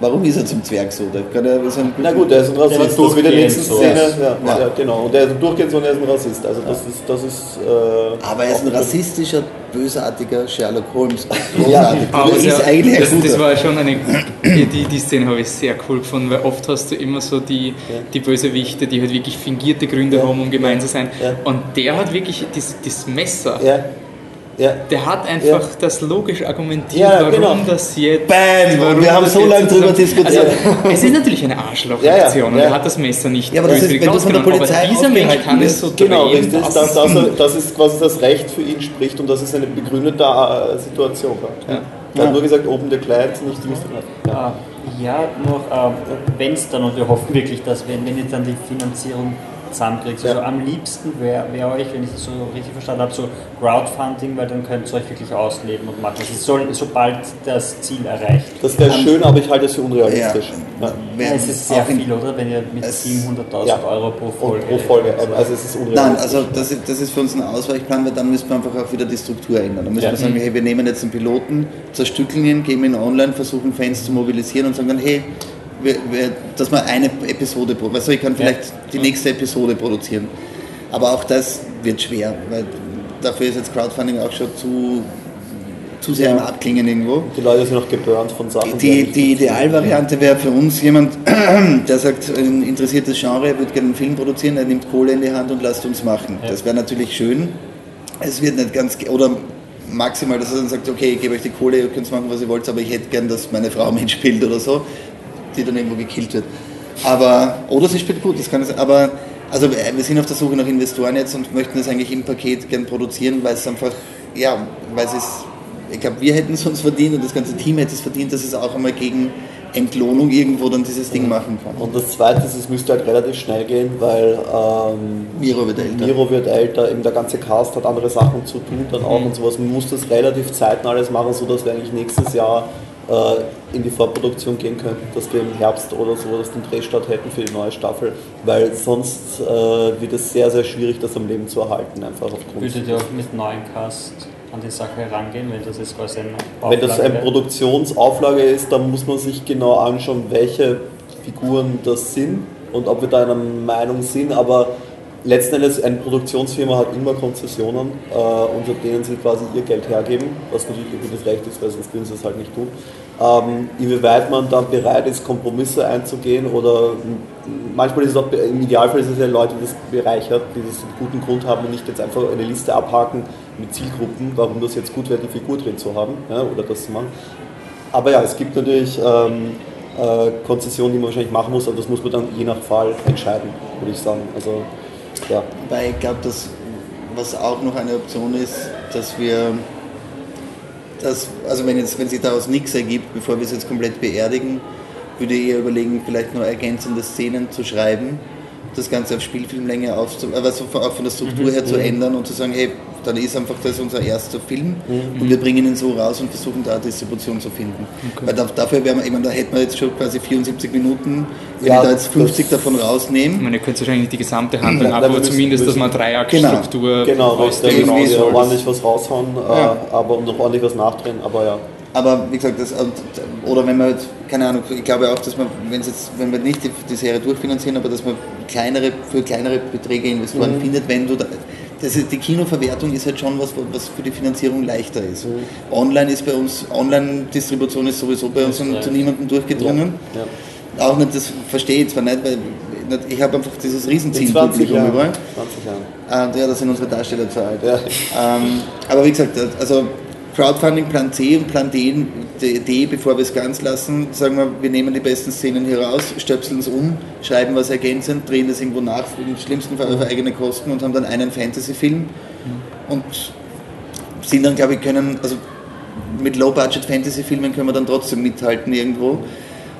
Warum ist er zum Zwerg so? Der kann ja so ein Na gut, er ist ein Rassist, das wird in der nächsten Szene. Ja, ja. ja, genau. Und er ist durchgehend so und er ist ein Rassist. Also das ist. Das ist äh, Aber er ist ein rassistischer, bösartiger Sherlock Holmes. ja, aber das, ist eigentlich das, das war schon eine. Die, die Szene habe ich sehr cool gefunden, weil oft hast du immer so die, die Bösewichte, die halt wirklich fingierte Gründe haben, um gemein zu sein. Und der hat wirklich das, das Messer. Ja. Der hat einfach ja. das logisch argumentiert, ja, warum genau. das jetzt. Bam! Wir haben so lange drüber diskutiert. Also, es ist natürlich eine Arschlochreaktion und er hat das Messer nicht ja, aber das ist, wenn du von der Polizei aber dieser Mensch kann es so Genau, drehen, das, das, das, das, ist quasi das Recht für ihn spricht und das ist eine begründete äh, Situation. Ja. Er hat nur gesagt, oben der Client, nicht die ja. ja, noch, äh, wenn es dann, und wir hoffen wirklich, dass wenn, wenn jetzt dann die Finanzierung zusammenkriegst. Also am liebsten wäre wär euch, wenn ich das so richtig verstanden habe, so Crowdfunding, weil dann könnt ihr euch wirklich ausleben und machen. Also soll, sobald das Ziel erreicht. Das wäre schön, aber ich halte es für unrealistisch. Ja. Ja. es ist sehr viel, oder? Wenn ihr mit 700.000 ja. Euro pro Folge. pro Folge, also es ist unrealistisch. Nein, also das ist, das ist für uns ein Ausweichplan, weil dann müssen wir einfach auch wieder die Struktur ändern. Dann müssen wir sagen, hey, wir nehmen jetzt einen Piloten, zerstückeln ihn, gehen ihn online, versuchen Fans zu mobilisieren und sagen dann, hey, dass man eine Episode, also ich kann vielleicht ja. die nächste Episode produzieren. Aber auch das wird schwer, weil dafür ist jetzt Crowdfunding auch schon zu, zu sehr im Abklingen irgendwo. Die Leute sind noch geburnt von Sachen. Die, die, die Idealvariante wäre für uns jemand, der sagt, ein interessiertes Genre, würde gerne einen Film produzieren, er nimmt Kohle in die Hand und lasst uns machen. Ja. Das wäre natürlich schön. Es wird nicht ganz, oder maximal, dass er dann sagt, okay, ich gebe euch die Kohle, ihr könnt machen, was ihr wollt, aber ich hätte gern, dass meine Frau mitspielt oder so die dann irgendwo gekillt wird. Aber, oder sie spielt gut, das kann sein. Aber also wir sind auf der Suche nach Investoren jetzt und möchten das eigentlich im Paket gern produzieren, weil es einfach, ja, weil es ist, ich glaube, wir hätten es uns verdient und das ganze Team hätte es verdient, dass es auch einmal gegen Entlohnung irgendwo dann dieses Ding machen kann. Und das Zweite ist, es müsste halt relativ schnell gehen, weil ähm, Miro wird älter. Miro wird älter, eben der ganze Cast hat andere Sachen zu tun dann auch mhm. und sowas. Man muss das relativ zeitnah alles machen, sodass wir eigentlich nächstes Jahr äh, in die Vorproduktion gehen könnten, dass wir im Herbst oder so das den Drehstart hätten für die neue Staffel, weil sonst äh, wird es sehr, sehr schwierig, das am Leben zu erhalten, einfach aufgrund. Würdet ihr auch mit neuen Cast an die Sache herangehen, wenn das jetzt quasi eine Auflage Wenn das eine Produktionsauflage ist, dann muss man sich genau anschauen, welche Figuren das sind und ob wir da einer Meinung sind, aber letzten Endes eine Produktionsfirma hat immer Konzessionen, äh, unter denen sie quasi ihr Geld hergeben, was natürlich ein gutes Recht ist, weil sonst würden sie es halt nicht tun. Ähm, inwieweit man dann bereit ist, Kompromisse einzugehen oder manchmal ist es auch, im Idealfall ist es ja Leute, die das bereichert, die das einen guten Grund haben und nicht jetzt einfach eine Liste abhaken mit Zielgruppen, warum das jetzt gut wäre, die Figur drin zu haben ja, oder das zu machen. Aber ja, es gibt natürlich ähm, äh, Konzessionen, die man wahrscheinlich machen muss, aber das muss man dann je nach Fall entscheiden, würde ich sagen. Also, ja. Weil ich glaube, dass was auch noch eine Option ist, dass wir das, also wenn, jetzt, wenn sich daraus nichts ergibt, bevor wir es jetzt komplett beerdigen, würde ich eher überlegen, vielleicht nur ergänzende Szenen zu schreiben, das Ganze auf Spielfilmlänge aufzu also auch von der Struktur mhm. her zu ändern und zu sagen, hey, dann ist einfach das unser erster Film mhm. und wir bringen ihn so raus und versuchen da Distribution zu finden. Okay. Weil da, dafür wäre man, ich meine, da hätten wir jetzt schon quasi 74 Minuten, wenn ja, ich da jetzt 50 davon rausnehme. Ich meine, ihr könnt wahrscheinlich die gesamte Handlung ab, aber zumindest, dass man drei Struktur genau, genau, aus dem raus ja, ordentlich was raushauen, ja. äh, aber noch ordentlich was nachdrehen, aber ja. Aber wie gesagt, das, oder wenn man, keine Ahnung, ich glaube auch, dass man, wenn jetzt, wenn wir nicht die, die, Serie durchfinanzieren, aber dass man kleinere, für kleinere Beträge Investoren mhm. findet, wenn du da, das ist, die Kinoverwertung ist halt schon was, was für die Finanzierung leichter ist. Mhm. Online ist bei uns, Online-Distribution ist sowieso bei uns zu niemandem durchgedrungen. Ja. Ja. Auch nicht, das verstehe ich zwar nicht, weil ich habe einfach dieses Riesenziel Publikum überall. 20 Jahren. ja, da sind unsere Darsteller zu alt. Ja. Ähm, aber wie gesagt, also Crowdfunding Plan C und Plan D, D, bevor wir es ganz lassen, sagen wir, wir nehmen die besten Szenen hier raus, stöpseln es um, schreiben was ergänzend, drehen das irgendwo nach, im schlimmsten Fall auf eigene Kosten und haben dann einen Fantasy-Film und sind dann, glaube ich, können, also mit Low-Budget-Fantasy-Filmen können wir dann trotzdem mithalten irgendwo.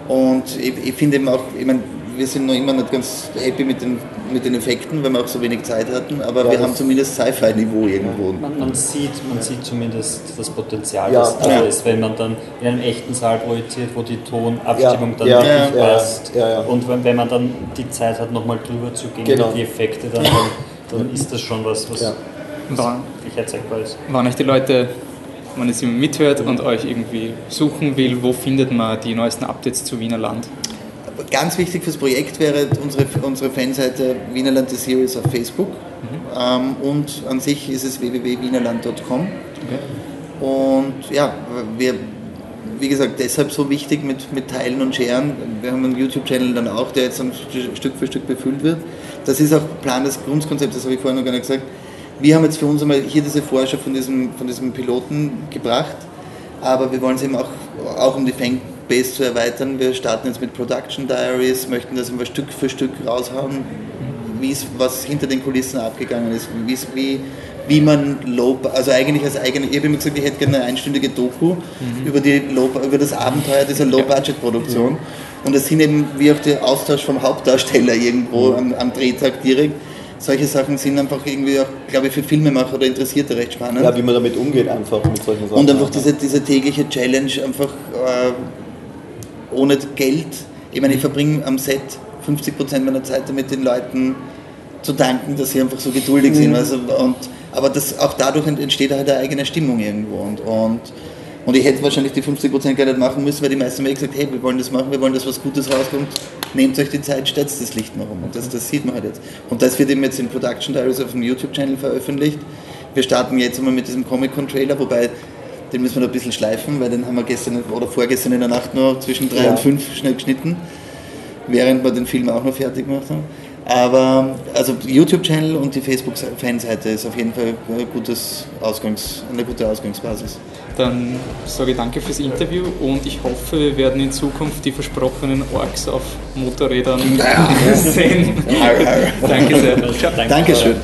Und ich, ich finde eben auch, ich meine, wir sind noch immer nicht ganz happy mit den, mit den Effekten, weil wir auch so wenig Zeit hatten, aber ja, wir haben zumindest Sci-Fi-Niveau irgendwo. Man, man, sieht, man sieht zumindest das Potenzial, ja, das da ist, wenn man dann in einem echten Saal projiziert, wo die Tonabstimmung dann wirklich passt. Und wenn, wenn man dann die Zeit hat, nochmal drüber zu gehen genau. die Effekte, dann, dann, dann ist das schon was, was wirklich erzeigbar ist. Waren euch die Leute wenn es jemand mithört und euch irgendwie suchen will, wo findet man die neuesten Updates zu Wiener Land? Ganz wichtig fürs Projekt wäre unsere, unsere Fanseite Wienerland The Series auf Facebook mhm. ähm, und an sich ist es www.wienerland.com. Okay. Und ja, wir, wie gesagt, deshalb so wichtig mit, mit Teilen und Scheren. Wir haben einen YouTube-Channel dann auch, der jetzt Stück für Stück befüllt wird. Das ist auch Plan des Grundkonzepts, das habe ich vorhin noch gar nicht gesagt. Wir haben jetzt für uns einmal hier diese Forscher von diesem, von diesem Piloten gebracht, aber wir wollen es eben auch, auch um die Fan Base zu erweitern. Wir starten jetzt mit Production Diaries, möchten das immer Stück für Stück raushauen, was hinter den Kulissen abgegangen ist, wie, wie man Low, also eigentlich als eigene, ich habe immer gesagt, ich hätte gerne eine einstündige Doku mhm. über, die Low, über das Abenteuer dieser Low-Budget-Produktion. Ja. Und es sind eben wie auch der Austausch vom Hauptdarsteller irgendwo mhm. am, am Drehtag direkt solche Sachen sind einfach irgendwie auch, glaube ich, für Filmemacher oder Interessierte recht spannend. Ja, wie man damit umgeht einfach mit solchen Sachen. Und einfach diese, diese tägliche Challenge, einfach äh, ohne Geld. Ich meine, ich verbringe am Set 50% meiner Zeit damit, den Leuten zu danken, dass sie einfach so geduldig mhm. sind. Also, und, aber das, auch dadurch entsteht halt eine eigene Stimmung irgendwo. Und, und, und ich hätte wahrscheinlich die 50% gar nicht machen müssen, weil die meisten mir gesagt hey, wir wollen das machen, wir wollen, dass was Gutes rauskommt, nehmt euch die Zeit, stellt das Licht noch um. Und das, das sieht man halt jetzt. Und das wird eben jetzt in Production Diaries auf dem YouTube-Channel veröffentlicht. Wir starten jetzt einmal mit diesem Comic-Con-Trailer, wobei den müssen wir noch ein bisschen schleifen, weil den haben wir gestern oder vorgestern in der Nacht nur zwischen drei ja. und fünf schnell geschnitten, während wir den Film auch noch fertig gemacht haben. Aber also YouTube-Channel und die Facebook-Fanseite ist auf jeden Fall ein gutes Ausgangs, eine gute Ausgangsbasis. Dann sage ich danke fürs Interview und ich hoffe, wir werden in Zukunft die versprochenen Orks auf Motorrädern sehen. danke sehr. Dankeschön.